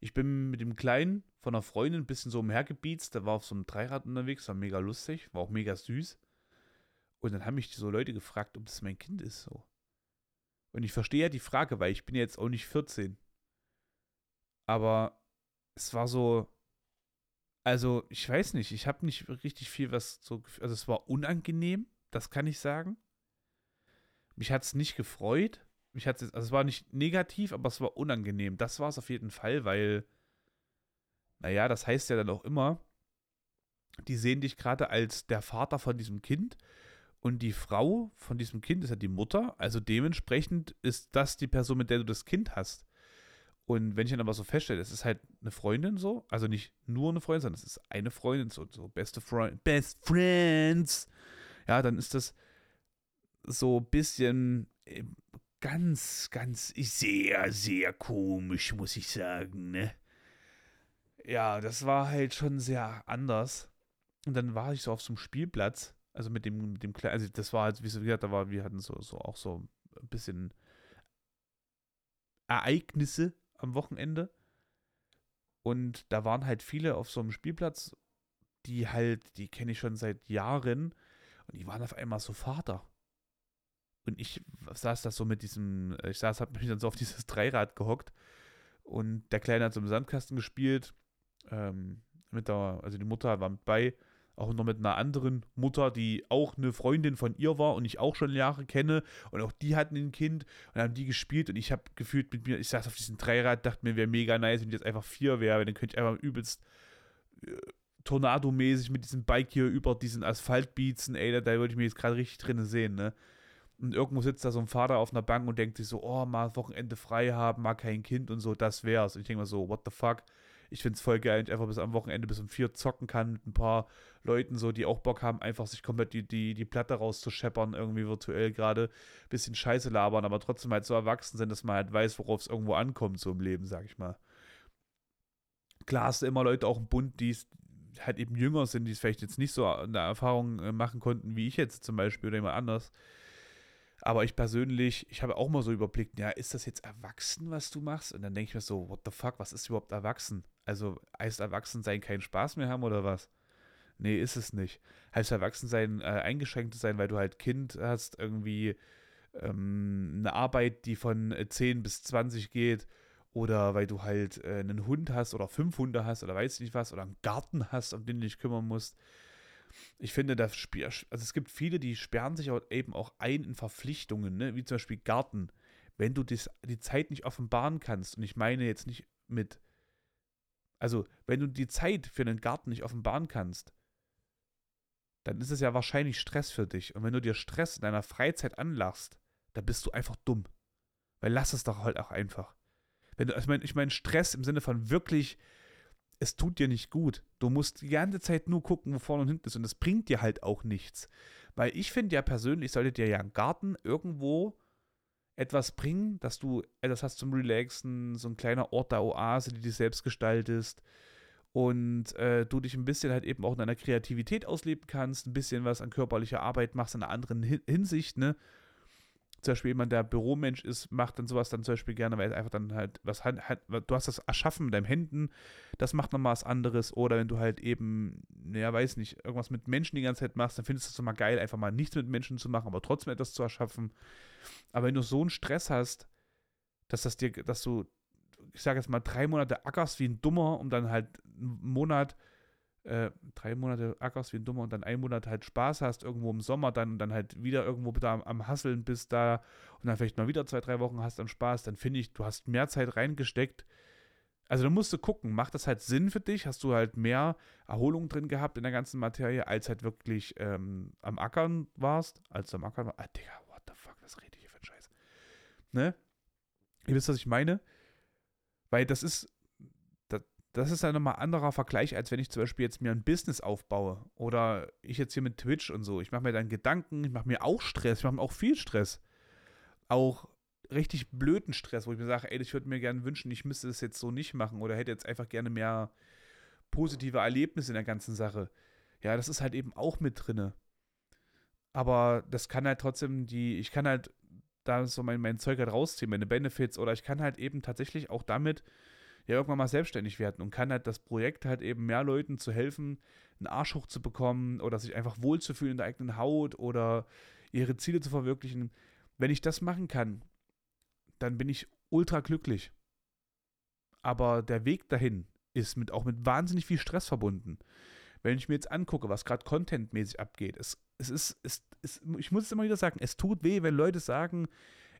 [SPEAKER 1] Ich bin mit dem Kleinen von einer Freundin ein bisschen so umhergebietst. Der war auf so einem Dreirad unterwegs, war mega lustig, war auch mega süß. Und dann haben mich so Leute gefragt, ob das mein Kind ist so. Und ich verstehe ja die Frage, weil ich bin jetzt auch nicht 14. Aber es war so, also ich weiß nicht, ich habe nicht richtig viel was so, also es war unangenehm, das kann ich sagen. Mich hat es nicht gefreut. Mich hat's also es war nicht negativ, aber es war unangenehm. Das war es auf jeden Fall, weil, naja, das heißt ja dann auch immer, die sehen dich gerade als der Vater von diesem Kind und die Frau von diesem Kind ist ja die Mutter. Also dementsprechend ist das die Person, mit der du das Kind hast. Und wenn ich dann aber so feststelle, es ist halt eine Freundin so, also nicht nur eine Freundin, sondern es ist eine Freundin, so, so beste Freund, Best Friends, ja, dann ist das so ein bisschen äh, ganz, ganz sehr, sehr komisch, muss ich sagen, ne? Ja, das war halt schon sehr anders. Und dann war ich so auf so einem Spielplatz, also mit dem, mit dem Kleinen, also das war halt, wie gesagt, da war, wir hatten so, so auch so ein bisschen Ereignisse am Wochenende. Und da waren halt viele auf so einem Spielplatz, die halt, die kenne ich schon seit Jahren. Und die waren auf einmal so Vater. Und ich saß da so mit diesem, ich saß, hab mich dann so auf dieses Dreirad gehockt. Und der Kleine hat so im Sandkasten gespielt. Ähm, mit der, also die Mutter war mit bei auch noch mit einer anderen Mutter, die auch eine Freundin von ihr war und ich auch schon Jahre kenne. Und auch die hatten ein Kind und haben die gespielt. Und ich habe gefühlt mit mir, ich saß auf diesem Dreirad, dachte mir, wäre mega nice, wenn ich jetzt einfach vier wäre. Dann könnte ich einfach übelst äh, Tornado-mäßig mit diesem Bike hier über diesen Asphalt beatsen, ey, da, da würde ich mich jetzt gerade richtig drin sehen, ne? Und irgendwo sitzt da so ein Vater auf einer Bank und denkt sich so, oh, mal Wochenende frei haben, mal kein Kind und so, das wär's. Und ich denke mir so, what the fuck? Ich finde es voll geil, wenn ich einfach bis am Wochenende bis um vier zocken kann mit ein paar Leuten, so, die auch Bock haben, einfach sich komplett die, die, die Platte rauszuscheppern, irgendwie virtuell gerade, bisschen Scheiße labern, aber trotzdem halt so erwachsen sind, dass man halt weiß, worauf es irgendwo ankommt, so im Leben, sag ich mal. Klar hast du immer Leute auch im Bund, die halt eben jünger sind, die es vielleicht jetzt nicht so eine Erfahrung äh, machen konnten, wie ich jetzt zum Beispiel oder jemand anders. Aber ich persönlich, ich habe auch mal so überblickt, ja, ist das jetzt erwachsen, was du machst? Und dann denke ich mir so, what the fuck, was ist überhaupt erwachsen? Also heißt Erwachsensein keinen Spaß mehr haben oder was? Nee, ist es nicht. Heißt Erwachsensein äh, eingeschränkt sein, weil du halt Kind hast, irgendwie ähm, eine Arbeit, die von 10 äh, bis 20 geht oder weil du halt äh, einen Hund hast oder fünf Hunde hast oder weiß nicht was oder einen Garten hast, um den du dich kümmern musst. Ich finde, das Spiel, also es gibt viele, die sperren sich eben auch ein in Verpflichtungen, ne? wie zum Beispiel Garten. Wenn du das, die Zeit nicht offenbaren kannst, und ich meine jetzt nicht mit, also wenn du die Zeit für einen Garten nicht offenbaren kannst, dann ist es ja wahrscheinlich Stress für dich. Und wenn du dir Stress in deiner Freizeit anlachst, dann bist du einfach dumm. Weil lass es doch halt auch einfach. Wenn du, also ich meine, ich mein Stress im Sinne von wirklich, es tut dir nicht gut. Du musst die ganze Zeit nur gucken, wo vorne und hinten ist. Und das bringt dir halt auch nichts. Weil ich finde ja persönlich, sollte dir ja ein Garten irgendwo etwas bringen, dass du etwas hast zum Relaxen, so ein kleiner Ort der Oase, die du selbst gestaltest und äh, du dich ein bisschen halt eben auch in deiner Kreativität ausleben kannst, ein bisschen was an körperlicher Arbeit machst in einer anderen Hinsicht, ne? Zum Beispiel jemand, der Büromensch ist, macht dann sowas dann zum Beispiel gerne, weil einfach dann halt was hat du hast das erschaffen mit deinen Händen, das macht nochmal was anderes. Oder wenn du halt eben, naja, weiß nicht, irgendwas mit Menschen die ganze Zeit machst, dann findest du es immer geil, einfach mal nichts mit Menschen zu machen, aber trotzdem etwas zu erschaffen. Aber wenn du so einen Stress hast, dass das dir, dass du, ich sage jetzt mal, drei Monate ackerst wie ein Dummer, um dann halt einen Monat äh, drei Monate ackerst wie ein Dummer und dann einen Monat halt Spaß hast, irgendwo im Sommer dann und dann halt wieder irgendwo da am, am Hasseln bist da und dann vielleicht mal wieder zwei, drei Wochen hast dann Spaß, dann finde ich, du hast mehr Zeit reingesteckt. Also da musst du gucken, macht das halt Sinn für dich? Hast du halt mehr Erholung drin gehabt in der ganzen Materie, als halt wirklich ähm, am Ackern warst, als du am Ackern warst? Ah, Digga, what the fuck, was rede ich hier für ein Scheiß? Ne? Ihr wisst, was ich meine? Weil das ist, das ist ja nochmal anderer Vergleich, als wenn ich zum Beispiel jetzt mir ein Business aufbaue oder ich jetzt hier mit Twitch und so. Ich mache mir dann Gedanken, ich mache mir auch Stress, ich mache mir auch viel Stress. Auch richtig blöden Stress, wo ich mir sage, ey, ich würde mir gerne wünschen, ich müsste das jetzt so nicht machen oder hätte jetzt einfach gerne mehr positive Erlebnisse in der ganzen Sache. Ja, das ist halt eben auch mit drinne. Aber das kann halt trotzdem die, ich kann halt da so mein, mein Zeug halt rausziehen, meine Benefits oder ich kann halt eben tatsächlich auch damit ja irgendwann mal selbstständig werden und kann halt das Projekt halt eben mehr Leuten zu helfen, einen Arsch hochzubekommen oder sich einfach wohlzufühlen in der eigenen Haut oder ihre Ziele zu verwirklichen. Wenn ich das machen kann, dann bin ich ultra glücklich. Aber der Weg dahin ist mit, auch mit wahnsinnig viel Stress verbunden. Wenn ich mir jetzt angucke, was gerade contentmäßig abgeht, es, es ist, es, es, ich muss es immer wieder sagen, es tut weh, wenn Leute sagen,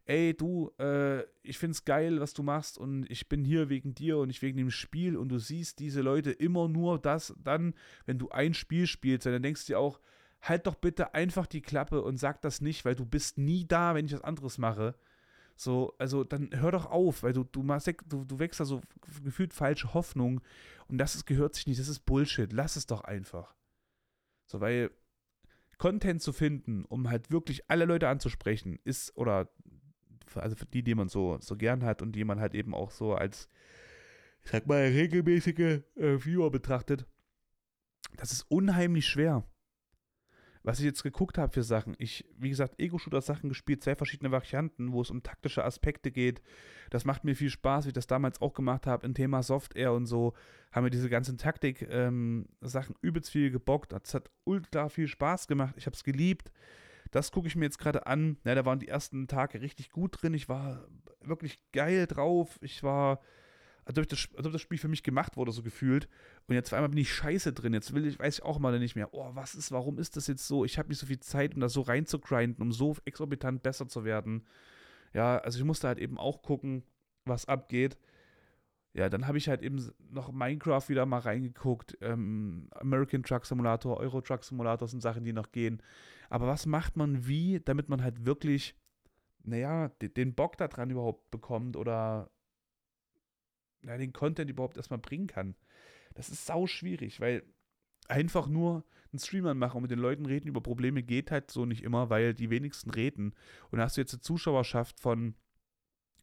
[SPEAKER 1] ey, du, äh, ich find's geil, was du machst und ich bin hier wegen dir und nicht wegen dem Spiel und du siehst diese Leute immer nur das dann, wenn du ein Spiel spielst, dann denkst du dir auch, halt doch bitte einfach die Klappe und sag das nicht, weil du bist nie da, wenn ich was anderes mache. So, also dann hör doch auf, weil du, du machst, du, du wächst da so gefühlt falsche Hoffnung und das ist, gehört sich nicht, das ist Bullshit. Lass es doch einfach. So, weil Content zu finden, um halt wirklich alle Leute anzusprechen, ist, oder also für die, die man so, so gern hat und die man halt eben auch so als, ich sag mal, regelmäßige äh, Viewer betrachtet, das ist unheimlich schwer. Was ich jetzt geguckt habe für Sachen, ich, wie gesagt, Ego-Shooter-Sachen gespielt, zwei verschiedene Varianten, wo es um taktische Aspekte geht. Das macht mir viel Spaß, wie ich das damals auch gemacht habe, im Thema Software und so, haben mir diese ganzen Taktik-Sachen ähm, übelst viel gebockt. Das hat ultra viel Spaß gemacht. Ich habe es geliebt. Das gucke ich mir jetzt gerade an. Ja, da waren die ersten Tage richtig gut drin. Ich war wirklich geil drauf. Ich war, als ob, das, als ob das Spiel für mich gemacht wurde, so gefühlt. Und jetzt auf einmal bin ich scheiße drin. Jetzt will ich, weiß ich auch mal nicht mehr, oh, was ist, warum ist das jetzt so? Ich habe nicht so viel Zeit, um da so reinzugrinden, um so exorbitant besser zu werden. Ja, also ich musste halt eben auch gucken, was abgeht ja, dann habe ich halt eben noch Minecraft wieder mal reingeguckt. Ähm, American Truck Simulator, Euro Truck Simulator sind Sachen, die noch gehen. Aber was macht man wie, damit man halt wirklich, naja, den Bock daran überhaupt bekommt oder ja, den Content überhaupt erstmal bringen kann? Das ist sau schwierig, weil einfach nur einen Streamer machen und mit den Leuten reden über Probleme geht halt so nicht immer, weil die wenigsten reden. Und da hast du jetzt eine Zuschauerschaft von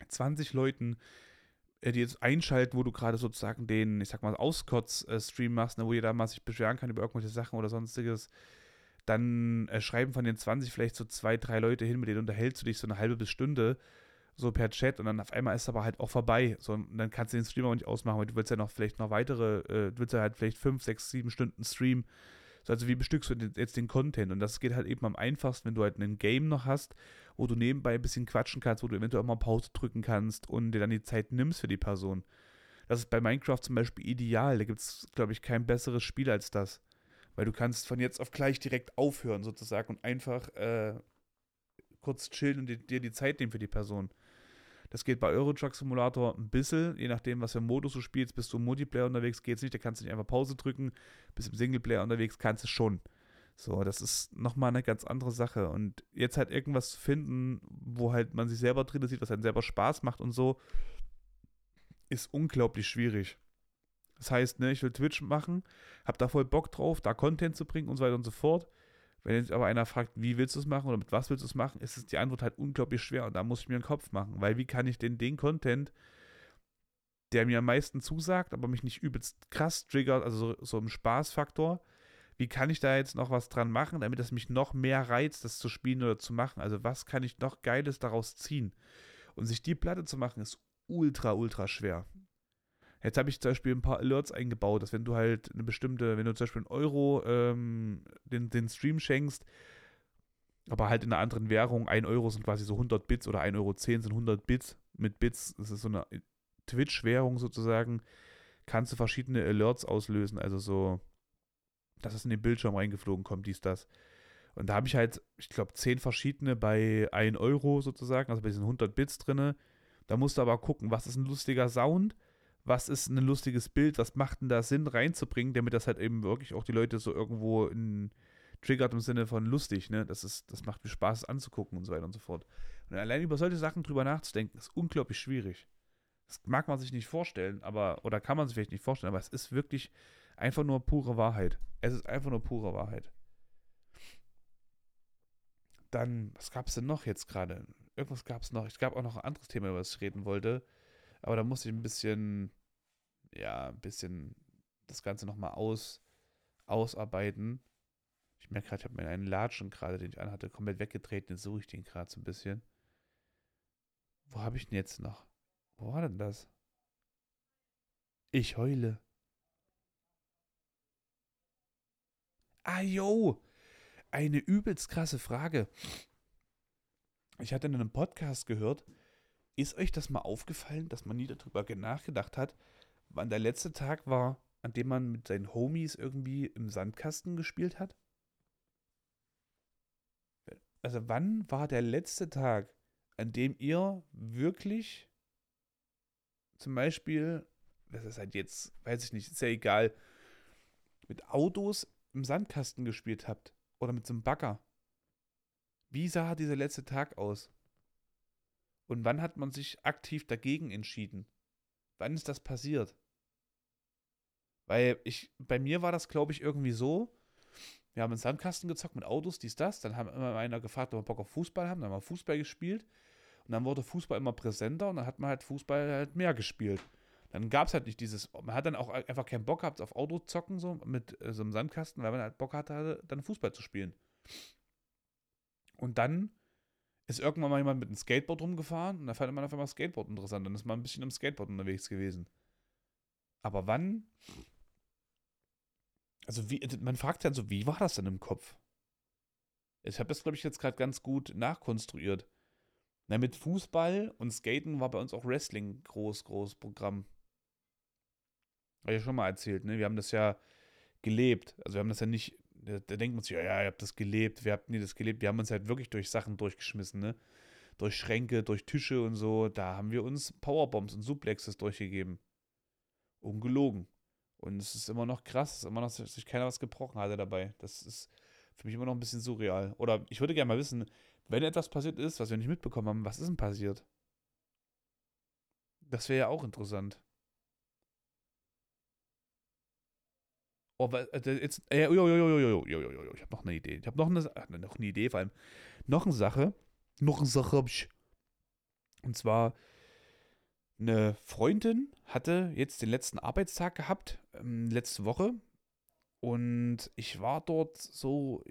[SPEAKER 1] 20 Leuten, die jetzt einschalten, wo du gerade sozusagen den, ich sag mal, Auskotz-Stream machst, ne, wo jeder mal sich beschweren kann über irgendwelche Sachen oder sonstiges, dann äh, schreiben von den 20 vielleicht so zwei, drei Leute hin, mit denen unterhältst du dich so eine halbe bis Stunde, so per Chat und dann auf einmal ist es aber halt auch vorbei. So, und dann kannst du den Stream auch nicht ausmachen, weil du willst ja noch vielleicht noch weitere, äh, du willst ja halt vielleicht fünf, sechs, sieben Stunden Stream. So, also wie bestückst du jetzt den Content? Und das geht halt eben am einfachsten, wenn du halt ein Game noch hast, wo du nebenbei ein bisschen quatschen kannst, wo du eventuell auch mal Pause drücken kannst und dir dann die Zeit nimmst für die Person. Das ist bei Minecraft zum Beispiel ideal. Da gibt es, glaube ich, kein besseres Spiel als das. Weil du kannst von jetzt auf gleich direkt aufhören sozusagen und einfach äh, kurz chillen und dir die Zeit nehmen für die Person. Das geht bei Euro Truck Simulator ein bisschen, je nachdem, was für Modus du spielst. Bist du im Multiplayer unterwegs, geht es nicht, da kannst du nicht einfach Pause drücken. Bist im Singleplayer unterwegs, kannst du schon. So, das ist nochmal eine ganz andere Sache. Und jetzt halt irgendwas finden, wo halt man sich selber drin sieht, was einem selber Spaß macht und so, ist unglaublich schwierig. Das heißt, ne, ich will Twitch machen, hab da voll Bock drauf, da Content zu bringen und so weiter und so fort. Wenn jetzt aber einer fragt, wie willst du es machen oder mit was willst du es machen, ist es die Antwort halt unglaublich schwer und da muss ich mir einen Kopf machen, weil wie kann ich denn den Content, der mir am meisten zusagt, aber mich nicht übelst krass triggert, also so, so im Spaßfaktor, wie kann ich da jetzt noch was dran machen, damit es mich noch mehr reizt, das zu spielen oder zu machen? Also was kann ich noch Geiles daraus ziehen? Und sich die Platte zu machen, ist ultra, ultra schwer. Jetzt habe ich zum Beispiel ein paar Alerts eingebaut, dass wenn du halt eine bestimmte, wenn du zum Beispiel einen Euro ähm, den, den Stream schenkst, aber halt in einer anderen Währung, 1 Euro sind quasi so 100 Bits oder 1,10 Euro sind 100 Bits. Mit Bits, das ist so eine Twitch-Währung sozusagen, kannst du verschiedene Alerts auslösen, also so, dass es in den Bildschirm reingeflogen kommt, dies, das. Und da habe ich halt, ich glaube, 10 verschiedene bei 1 Euro sozusagen, also bei diesen 100 Bits drinne. Da musst du aber gucken, was ist ein lustiger Sound, was ist ein lustiges Bild, was macht denn da Sinn reinzubringen, damit das halt eben wirklich auch die Leute so irgendwo in, triggert im Sinne von lustig, ne? Das ist, das macht mir Spaß anzugucken und so weiter und so fort. Und allein über solche Sachen drüber nachzudenken, ist unglaublich schwierig. Das mag man sich nicht vorstellen, aber, oder kann man sich vielleicht nicht vorstellen, aber es ist wirklich einfach nur pure Wahrheit. Es ist einfach nur pure Wahrheit. Dann, was gab es denn noch jetzt gerade? Irgendwas gab es noch. Es gab auch noch ein anderes Thema, über das ich reden wollte. Aber da musste ich ein bisschen ja, ein bisschen das Ganze nochmal aus, ausarbeiten. Ich merke gerade, ich habe mir einen Latschen gerade, den ich anhatte, komplett weggedreht. Jetzt suche ich den gerade so ein bisschen. Wo habe ich den jetzt noch? Wo war denn das? Ich heule. Ah, yo! Eine übelst krasse Frage. Ich hatte in einem Podcast gehört, ist euch das mal aufgefallen, dass man nie darüber nachgedacht hat, wann der letzte Tag war, an dem man mit seinen Homies irgendwie im Sandkasten gespielt hat? Also wann war der letzte Tag, an dem ihr wirklich zum Beispiel, das ist halt jetzt, weiß ich nicht, ist ja egal, mit Autos im Sandkasten gespielt habt oder mit so einem Bagger? Wie sah dieser letzte Tag aus? Und wann hat man sich aktiv dagegen entschieden? Wann ist das passiert? Weil ich, bei mir war das, glaube ich, irgendwie so. Wir haben einen Sandkasten gezockt mit Autos, dies, das. Dann haben immer einer gefragt, ob wir Bock auf Fußball haben. Dann haben wir Fußball gespielt. Und dann wurde Fußball immer präsenter und dann hat man halt Fußball halt mehr gespielt. Dann gab es halt nicht dieses, man hat dann auch einfach keinen Bock gehabt auf Autozocken so mit äh, so einem Sandkasten, weil man halt Bock hatte, dann Fußball zu spielen. Und dann ist irgendwann mal jemand mit einem Skateboard rumgefahren und da fand man auf einmal Skateboard interessant. Dann ist man ein bisschen im Skateboard unterwegs gewesen. Aber wann? Also, wie, man fragt ja so, wie war das denn im Kopf? Ich habe das, glaube ich, jetzt gerade ganz gut nachkonstruiert. Na, mit Fußball und Skaten war bei uns auch Wrestling groß, groß Programm. Habe ich ja schon mal erzählt, ne? Wir haben das ja gelebt. Also wir haben das ja nicht da, da denkt man sich, ja, ja, ihr habt das gelebt, wir habt nie das gelebt. Wir haben uns halt wirklich durch Sachen durchgeschmissen, ne? Durch Schränke, durch Tische und so. Da haben wir uns Powerbombs und Suplexes durchgegeben. Ungelogen. Und es ist immer noch krass, es ist immer noch, dass sich keiner was gebrochen hatte dabei. Das ist für mich immer noch ein bisschen surreal. Oder ich würde gerne mal wissen, wenn etwas passiert ist, was wir nicht mitbekommen haben, was ist denn passiert? Das wäre ja auch interessant. Oh, jetzt, äh, jo, jo, jo, jo, jo, jo, jo, ich habe noch eine Idee. Ich habe noch eine, ach, noch eine Idee, vor allem noch eine Sache. Noch eine Sache habe ich. Und zwar, Eine Freundin hatte jetzt den letzten Arbeitstag gehabt, ähm, letzte Woche. Und ich war dort so,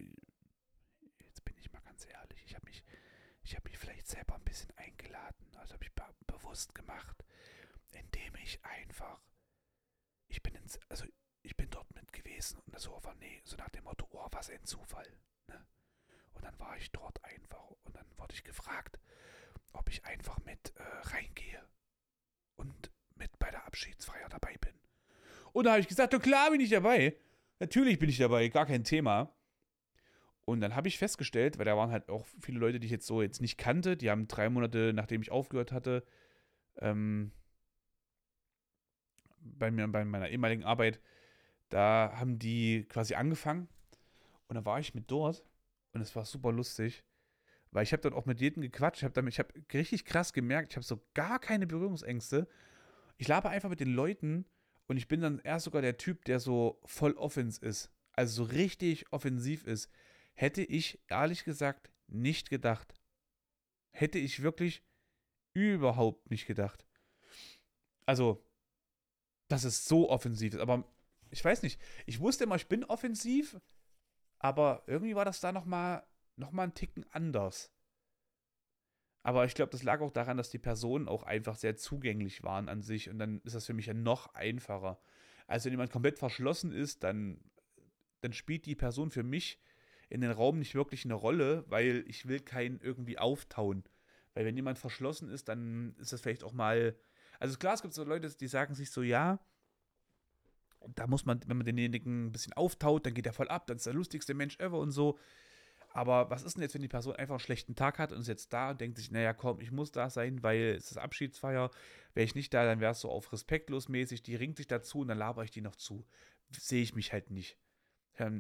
[SPEAKER 1] jetzt bin ich mal ganz ehrlich, ich habe mich, ich mich vielleicht selber ein bisschen eingeladen, also habe ich be bewusst gemacht, indem ich einfach, ich bin ins, also dort mit gewesen und so war, nee, so nach dem Motto, oh, was ein Zufall. Ne? Und dann war ich dort einfach und dann wurde ich gefragt, ob ich einfach mit äh, reingehe und mit bei der Abschiedsfeier dabei bin. Und da habe ich gesagt, du klar bin ich dabei. Natürlich bin ich dabei, gar kein Thema. Und dann habe ich festgestellt, weil da waren halt auch viele Leute, die ich jetzt so jetzt nicht kannte, die haben drei Monate, nachdem ich aufgehört hatte, ähm, bei mir, bei meiner ehemaligen Arbeit, da haben die quasi angefangen. Und da war ich mit dort und es war super lustig, weil ich habe dann auch mit jedem gequatscht. Ich habe hab richtig krass gemerkt, ich habe so gar keine Berührungsängste. Ich labe einfach mit den Leuten und ich bin dann erst sogar der Typ, der so voll offens ist. Also so richtig offensiv ist. Hätte ich ehrlich gesagt nicht gedacht. Hätte ich wirklich überhaupt nicht gedacht. Also, dass es so offensiv ist. Aber ich weiß nicht. Ich wusste immer, ich bin offensiv, aber irgendwie war das da nochmal noch mal einen Ticken anders. Aber ich glaube, das lag auch daran, dass die Personen auch einfach sehr zugänglich waren an sich und dann ist das für mich ja noch einfacher. Also wenn jemand komplett verschlossen ist, dann, dann spielt die Person für mich in den Raum nicht wirklich eine Rolle, weil ich will keinen irgendwie auftauen. Weil wenn jemand verschlossen ist, dann ist das vielleicht auch mal. Also klar, es gibt so Leute, die sagen sich so, ja, da muss man, wenn man denjenigen ein bisschen auftaut, dann geht er voll ab, dann ist der lustigste Mensch ever und so. Aber was ist denn jetzt, wenn die Person einfach einen schlechten Tag hat und ist jetzt da und denkt sich, naja, komm, ich muss da sein, weil es ist Abschiedsfeier. Wäre ich nicht da, dann wäre es so auf respektlos mäßig. Die ringt sich dazu und dann laber ich die noch zu. Sehe ich mich halt nicht.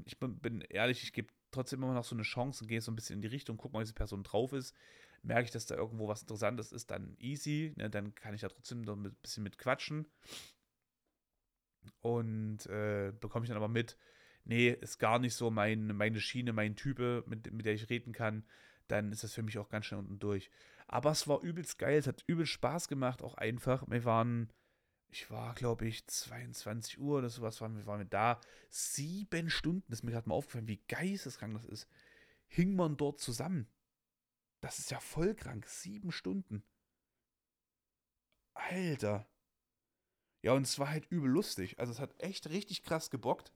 [SPEAKER 1] Ich bin, bin ehrlich, ich gebe trotzdem immer noch so eine Chance und gehe so ein bisschen in die Richtung, guck mal, wie diese Person drauf ist. Merke ich, dass da irgendwo was Interessantes ist, dann easy. Ne, dann kann ich da trotzdem noch ein bisschen mit quatschen. Und äh, bekomme ich dann aber mit, nee, ist gar nicht so mein, meine Schiene, mein Type, mit, mit der ich reden kann, dann ist das für mich auch ganz schnell unten durch. Aber es war übelst geil, es hat übel Spaß gemacht, auch einfach. Wir waren, ich war, glaube ich, 22 Uhr oder sowas, waren wir, waren da. Sieben Stunden, das ist mir gerade mal aufgefallen, wie geisteskrank das ist. Hing man dort zusammen. Das ist ja voll krank, sieben Stunden. Alter. Ja, und es war halt übel lustig. Also es hat echt richtig krass gebockt.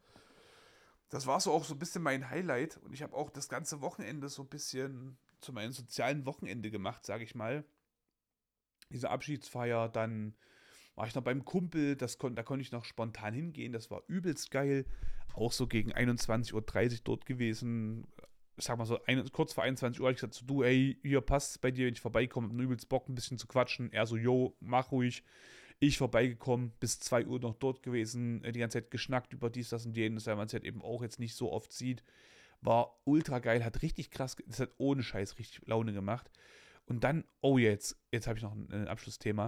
[SPEAKER 1] Das war so auch so ein bisschen mein Highlight. Und ich habe auch das ganze Wochenende so ein bisschen zu meinem sozialen Wochenende gemacht, sage ich mal. Diese Abschiedsfeier, dann war ich noch beim Kumpel, das kon da konnte ich noch spontan hingehen, das war übelst geil. Auch so gegen 21.30 Uhr dort gewesen. Ich sag mal so, ein, kurz vor 21 Uhr habe ich gesagt, so, du, ey, hier passt bei dir, wenn ich vorbeikomme, übelst Bock, ein bisschen zu quatschen. Er so, yo, mach ruhig. Ich vorbeigekommen, bis 2 Uhr noch dort gewesen, äh, die ganze Zeit geschnackt über dies, das und jenes, weil man es halt eben auch jetzt nicht so oft sieht. War ultra geil, hat richtig krass, das hat ohne Scheiß richtig Laune gemacht. Und dann, oh jetzt, jetzt habe ich noch ein, ein, Abschlussthema.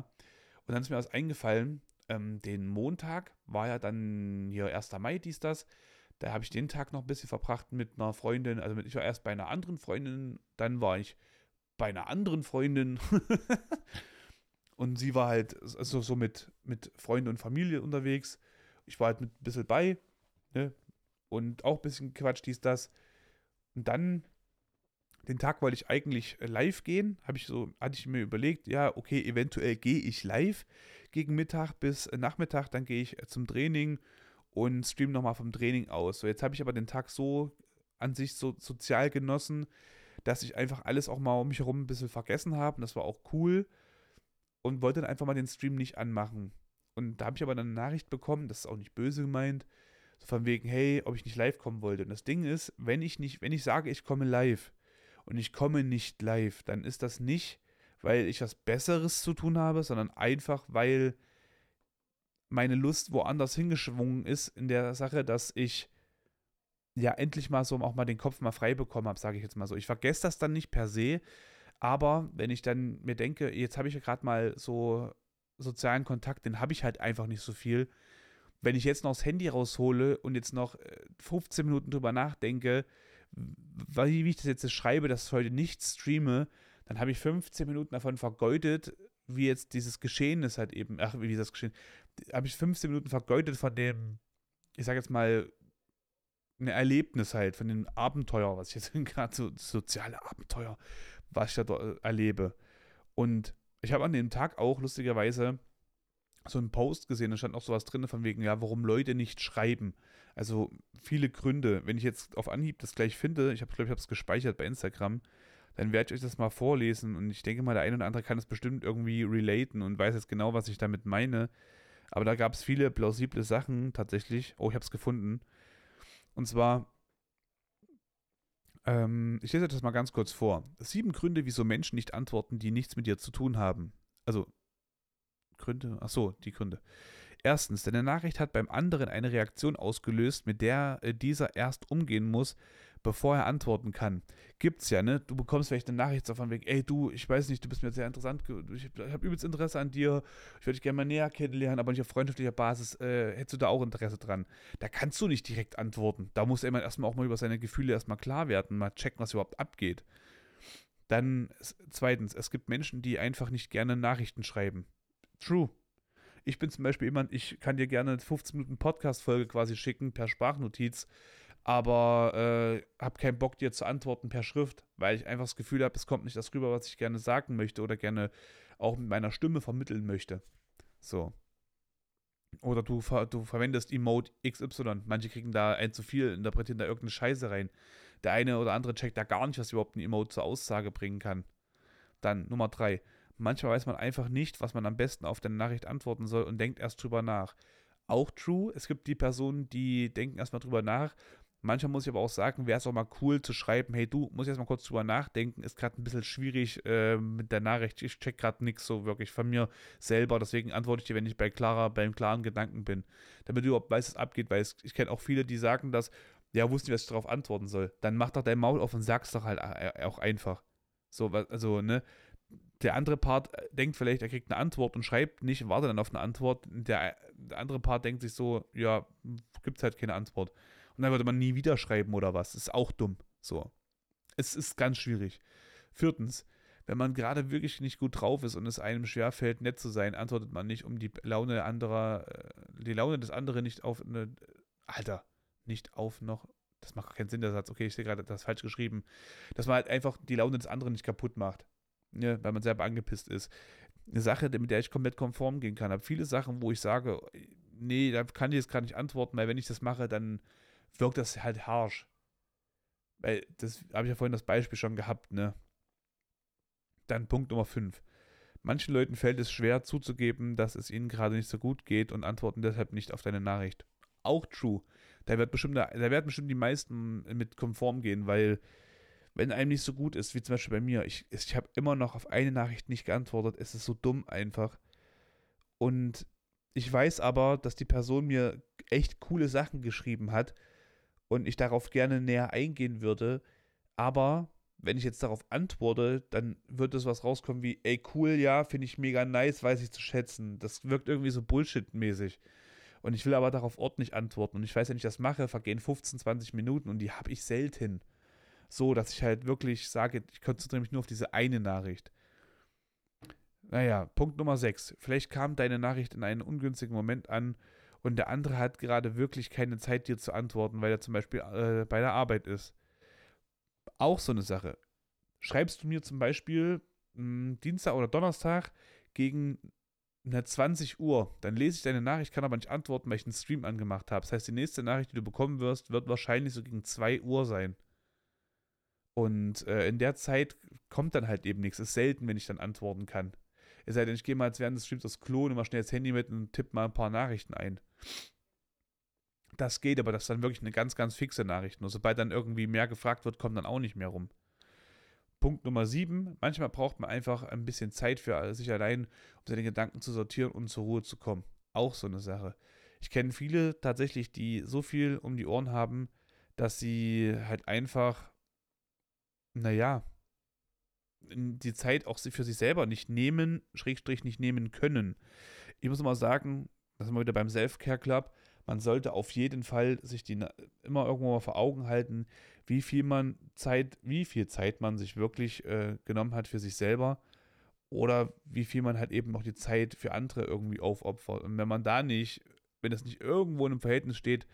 [SPEAKER 1] Und dann ist mir was eingefallen, ähm, den Montag war ja dann hier 1. Mai, dies, das. Da habe ich den Tag noch ein bisschen verbracht mit einer Freundin. Also ich war erst bei einer anderen Freundin, dann war ich bei einer anderen Freundin. Und sie war halt also so mit, mit Freunden und Familie unterwegs. Ich war halt mit ein bisschen bei, ne? Und auch ein bisschen Quatsch, dies, das. Und dann, den Tag wollte ich eigentlich live gehen. Habe ich so, hatte ich mir überlegt, ja, okay, eventuell gehe ich live gegen Mittag bis Nachmittag, dann gehe ich zum Training und stream nochmal vom Training aus. So, jetzt habe ich aber den Tag so an sich so sozial genossen, dass ich einfach alles auch mal um mich herum ein bisschen vergessen habe. Und das war auch cool und wollte dann einfach mal den Stream nicht anmachen. Und da habe ich aber dann eine Nachricht bekommen, das ist auch nicht böse gemeint, so von wegen, hey, ob ich nicht live kommen wollte. Und das Ding ist, wenn ich nicht, wenn ich sage, ich komme live und ich komme nicht live, dann ist das nicht, weil ich was Besseres zu tun habe, sondern einfach, weil meine Lust woanders hingeschwungen ist in der Sache, dass ich ja endlich mal so auch mal den Kopf mal frei bekommen habe, sage ich jetzt mal so. Ich vergesse das dann nicht per se, aber wenn ich dann mir denke, jetzt habe ich ja gerade mal so sozialen Kontakt, den habe ich halt einfach nicht so viel. Wenn ich jetzt noch das Handy raushole und jetzt noch 15 äh, Minuten drüber nachdenke, wie ich das jetzt schreibe, dass ich heute nicht streame, dann habe ich 15 Minuten davon vergeudet, wie jetzt dieses Geschehen ist halt eben, ach, wie das Geschehen, habe ich 15 Minuten vergeudet von dem, ich sage jetzt mal, ein Erlebnis halt, von dem Abenteuer, was ich jetzt gerade so, soziale Abenteuer, was ich da äh, erlebe. Und ich habe an dem Tag auch lustigerweise so einen Post gesehen, da stand auch sowas drin von wegen, ja, warum Leute nicht schreiben. Also viele Gründe. Wenn ich jetzt auf Anhieb das gleich finde, ich glaube, ich habe es gespeichert bei Instagram, dann werde ich euch das mal vorlesen und ich denke mal, der eine oder andere kann es bestimmt irgendwie relaten und weiß jetzt genau, was ich damit meine. Aber da gab es viele plausible Sachen tatsächlich. Oh, ich habe es gefunden. Und zwar, ähm, ich lese das mal ganz kurz vor. Sieben Gründe, wieso Menschen nicht antworten, die nichts mit dir zu tun haben. Also, Gründe? Ach so, die Gründe. Erstens, deine Nachricht hat beim anderen eine Reaktion ausgelöst, mit der äh, dieser erst umgehen muss, bevor er antworten kann. Gibt's ja, ne? Du bekommst vielleicht eine Nachricht so von wegen, ey du, ich weiß nicht, du bist mir sehr interessant, ich habe übelst Interesse an dir, ich würde dich gerne mal näher kennenlernen, aber nicht auf freundschaftlicher Basis, äh, hättest du da auch Interesse dran? Da kannst du nicht direkt antworten. Da muss jemand erstmal auch mal über seine Gefühle erstmal klar werden, mal checken, was überhaupt abgeht. Dann zweitens, es gibt Menschen, die einfach nicht gerne Nachrichten schreiben. True. Ich bin zum Beispiel jemand, ich kann dir gerne eine 15 Minuten Podcast-Folge quasi schicken per Sprachnotiz aber äh, habe keinen Bock, dir zu antworten per Schrift, weil ich einfach das Gefühl habe, es kommt nicht das rüber, was ich gerne sagen möchte oder gerne auch mit meiner Stimme vermitteln möchte. So. Oder du, ver du verwendest Emote XY. Manche kriegen da ein zu viel, interpretieren da irgendeine Scheiße rein. Der eine oder andere checkt da gar nicht, was überhaupt ein Emote zur Aussage bringen kann. Dann Nummer drei. Manchmal weiß man einfach nicht, was man am besten auf deine Nachricht antworten soll und denkt erst drüber nach. Auch true, es gibt die Personen, die denken erstmal drüber nach Manchmal muss ich aber auch sagen, wäre es auch mal cool zu schreiben, hey du, muss jetzt mal kurz drüber nachdenken, ist gerade ein bisschen schwierig äh, mit der Nachricht, ich check gerade nichts so wirklich von mir selber, deswegen antworte ich dir, wenn ich bei klarer, beim klaren Gedanken bin, damit du überhaupt weißt, was abgeht, weil es, ich kenne auch viele, die sagen das, ja, wussten nicht, was ich darauf antworten soll. Dann mach doch dein Maul auf und sag's doch halt äh, auch einfach. So, also, ne, der andere Part äh, denkt vielleicht, er kriegt eine Antwort und schreibt nicht, wartet dann auf eine Antwort. Der, der andere Part denkt sich so, ja, gibt's halt keine Antwort und dann würde man nie wieder schreiben oder was. Ist auch dumm. So. Es ist ganz schwierig. Viertens, wenn man gerade wirklich nicht gut drauf ist und es einem schwerfällt, nett zu sein, antwortet man nicht, um die Laune anderer, äh, die Laune des anderen nicht auf eine, Alter, nicht auf noch, das macht keinen Sinn, der Satz, okay, ich sehe gerade das falsch geschrieben, dass man halt einfach die Laune des anderen nicht kaputt macht, ne, weil man selber angepisst ist. Eine Sache, mit der ich komplett konform gehen kann. habe viele Sachen, wo ich sage, nee, da kann ich jetzt gerade nicht antworten, weil wenn ich das mache, dann wirkt das halt harsch. Weil, das habe ich ja vorhin das Beispiel schon gehabt, ne? Dann Punkt Nummer 5. Manchen Leuten fällt es schwer zuzugeben, dass es ihnen gerade nicht so gut geht und antworten deshalb nicht auf deine Nachricht. Auch true. Da, wird bestimmt, da werden bestimmt die meisten mit konform gehen, weil wenn einem nicht so gut ist, wie zum Beispiel bei mir, ich, ich habe immer noch auf eine Nachricht nicht geantwortet, es ist so dumm einfach. Und ich weiß aber, dass die Person mir echt coole Sachen geschrieben hat und ich darauf gerne näher eingehen würde. Aber wenn ich jetzt darauf antworte, dann wird es was rauskommen wie, ey, cool, ja, finde ich mega nice, weiß ich zu schätzen. Das wirkt irgendwie so Bullshit-mäßig. Und ich will aber darauf ordentlich antworten. Und ich weiß, wenn ich das mache, vergehen 15, 20 Minuten und die habe ich selten. So, dass ich halt wirklich sage, ich konzentriere mich nur auf diese eine Nachricht. Naja, Punkt Nummer 6. Vielleicht kam deine Nachricht in einen ungünstigen Moment an und der andere hat gerade wirklich keine Zeit, dir zu antworten, weil er zum Beispiel äh, bei der Arbeit ist. Auch so eine Sache. Schreibst du mir zum Beispiel mh, hm, Dienstag oder Donnerstag gegen eine 20 Uhr, dann lese ich deine Nachricht, kann aber nicht antworten, weil ich einen Stream angemacht habe. Das heißt, die nächste Nachricht, die du bekommen wirst, wird wahrscheinlich so gegen 2 Uhr sein. Und äh, in der Zeit kommt dann halt eben nichts. Ist selten, wenn ich dann antworten kann. Es sei denn, ich gehe mal jetzt während des Streams aufs Klo, nehme mal schnell das Handy mit und tippe mal ein paar Nachrichten ein. Das geht, aber das ist dann wirklich eine ganz, ganz fixe Nachricht. Nur sobald dann irgendwie mehr gefragt wird, kommt dann auch nicht mehr rum. Punkt Nummer 7. Manchmal braucht man einfach ein bisschen Zeit für sich allein, um seine Gedanken zu sortieren und zur Ruhe zu kommen. Auch so eine Sache. Ich kenne viele tatsächlich, die so viel um die Ohren haben, dass sie halt einfach, naja, die Zeit auch für sich selber nicht nehmen, Schrägstrich nicht nehmen können. Ich muss mal sagen, das sind wir wieder beim Self-Care Club, man sollte auf jeden Fall sich die immer irgendwo mal vor Augen halten, wie viel man Zeit, wie viel Zeit man sich wirklich äh, genommen hat für sich selber oder wie viel man halt eben noch die Zeit für andere irgendwie aufopfert. Und wenn man da nicht, wenn das nicht irgendwo in einem Verhältnis steht,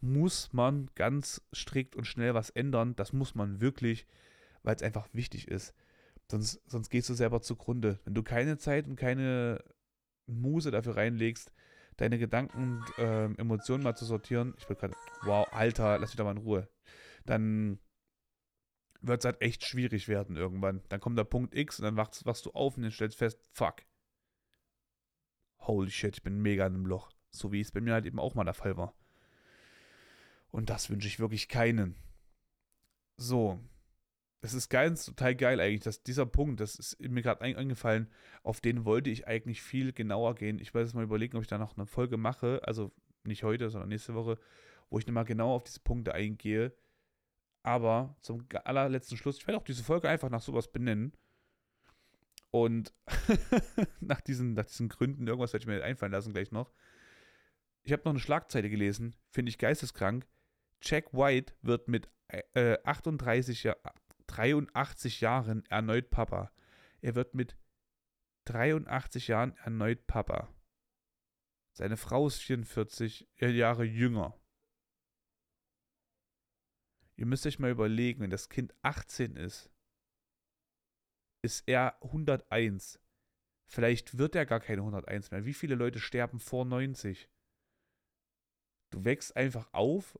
[SPEAKER 1] muss man ganz strikt und schnell was ändern. Das muss man wirklich, weil es einfach wichtig ist. Sonst, sonst gehst du selber zugrunde. Wenn du keine Zeit und keine Muse dafür reinlegst, deine Gedanken und äh, Emotionen mal zu sortieren, ich bin gerade, wow, Alter, lass mich da mal in Ruhe, dann wird es halt echt schwierig werden irgendwann. Dann kommt der Punkt X und dann wachst, wachst du auf und dann stellst fest, fuck. Holy shit, ich bin mega in einem Loch. So wie es bei mir halt eben auch mal der Fall war. Und das wünsche ich wirklich keinen. So. Das ist ganz total geil eigentlich, dass dieser Punkt, das ist mir gerade eingefallen, auf den wollte ich eigentlich viel genauer gehen. Ich werde jetzt mal überlegen, ob ich da noch eine Folge mache, also nicht heute, sondern nächste Woche, wo ich nochmal genau auf diese Punkte eingehe, aber zum allerletzten Schluss, ich werde auch diese Folge einfach nach sowas benennen. Und nach, diesen, nach diesen Gründen, irgendwas werde ich mir einfallen lassen gleich noch. Ich habe noch eine Schlagzeile gelesen, finde ich geisteskrank. Jack White wird mit äh, 38 ja 83 Jahren erneut Papa. Er wird mit 83 Jahren erneut Papa. Seine Frau ist 44 Jahre jünger. Ihr müsst euch mal überlegen, wenn das Kind 18 ist, ist er 101. Vielleicht wird er gar keine 101 mehr. Wie viele Leute sterben vor 90? Du wächst einfach auf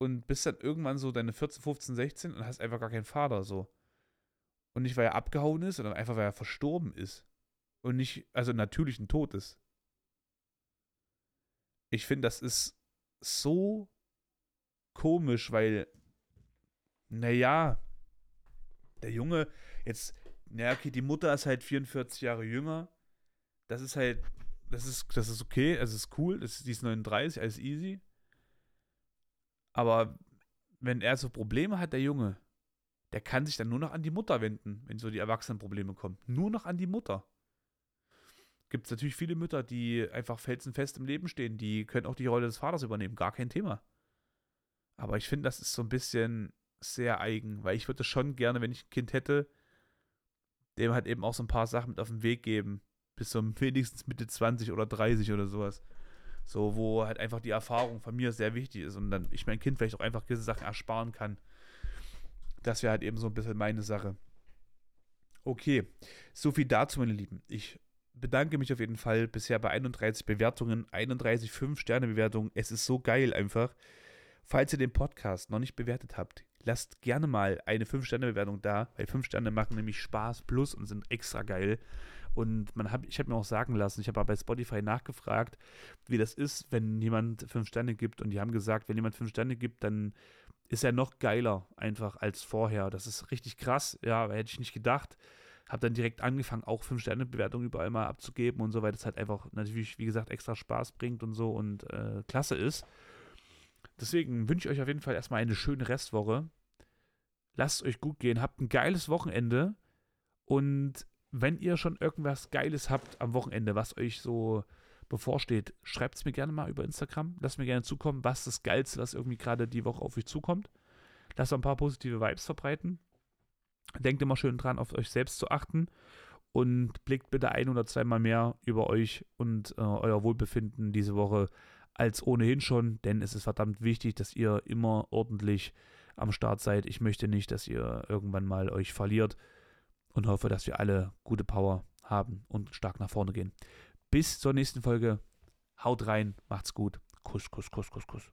[SPEAKER 1] und bist dann irgendwann so deine 14, 15, 16 und hast einfach gar keinen Vater so. Und nicht, weil er abgehauen ist, sondern einfach, weil er verstorben ist. Und nicht, also natürlich ein Tod ist. Ich finde, das ist so komisch, weil, naja, der Junge, jetzt, naja, okay, die Mutter ist halt 44 Jahre jünger. Das ist halt, das ist, das ist okay, es ist cool, das die ist 39, alles easy. Aber wenn er so Probleme hat, der Junge, der kann sich dann nur noch an die Mutter wenden, wenn so die Erwachsenenprobleme kommen. Nur noch an die Mutter gibt es natürlich viele Mütter, die einfach felsenfest im Leben stehen. Die können auch die Rolle des Vaters übernehmen. Gar kein Thema. Aber ich finde, das ist so ein bisschen sehr eigen, weil ich würde schon gerne, wenn ich ein Kind hätte, dem halt eben auch so ein paar Sachen mit auf den Weg geben. Bis so wenigstens Mitte 20 oder 30 oder sowas. So, wo halt einfach die Erfahrung von mir sehr wichtig ist und dann ich mein Kind vielleicht auch einfach gewisse Sachen ersparen kann. Das wäre halt eben so ein bisschen meine Sache. Okay, so viel dazu, meine Lieben. Ich bedanke mich auf jeden Fall bisher bei 31 Bewertungen, 31 5-Sterne-Bewertungen. Es ist so geil einfach. Falls ihr den Podcast noch nicht bewertet habt, lasst gerne mal eine 5-Sterne-Bewertung da, weil 5 Sterne machen nämlich Spaß plus und sind extra geil. Und man hab, ich habe mir auch sagen lassen, ich habe bei Spotify nachgefragt, wie das ist, wenn jemand 5 Sterne gibt. Und die haben gesagt, wenn jemand 5 Sterne gibt, dann ist er noch geiler einfach als vorher. Das ist richtig krass. Ja, hätte ich nicht gedacht habe dann direkt angefangen, auch 5-Sterne-Bewertungen überall mal abzugeben und so, weil das halt einfach natürlich, wie gesagt, extra Spaß bringt und so und äh, klasse ist. Deswegen wünsche ich euch auf jeden Fall erstmal eine schöne Restwoche. Lasst es euch gut gehen, habt ein geiles Wochenende und wenn ihr schon irgendwas Geiles habt am Wochenende, was euch so bevorsteht, schreibt es mir gerne mal über Instagram. Lasst mir gerne zukommen, was das Geilste, was irgendwie gerade die Woche auf euch zukommt. Lasst ein paar positive Vibes verbreiten. Denkt immer schön dran, auf euch selbst zu achten und blickt bitte ein oder zweimal mehr über euch und äh, euer Wohlbefinden diese Woche als ohnehin schon, denn es ist verdammt wichtig, dass ihr immer ordentlich am Start seid. Ich möchte nicht, dass ihr irgendwann mal euch verliert und hoffe, dass wir alle gute Power haben und stark nach vorne gehen. Bis zur nächsten Folge. Haut rein, macht's gut. Kuss, Kuss, Kuss, Kuss, Kuss.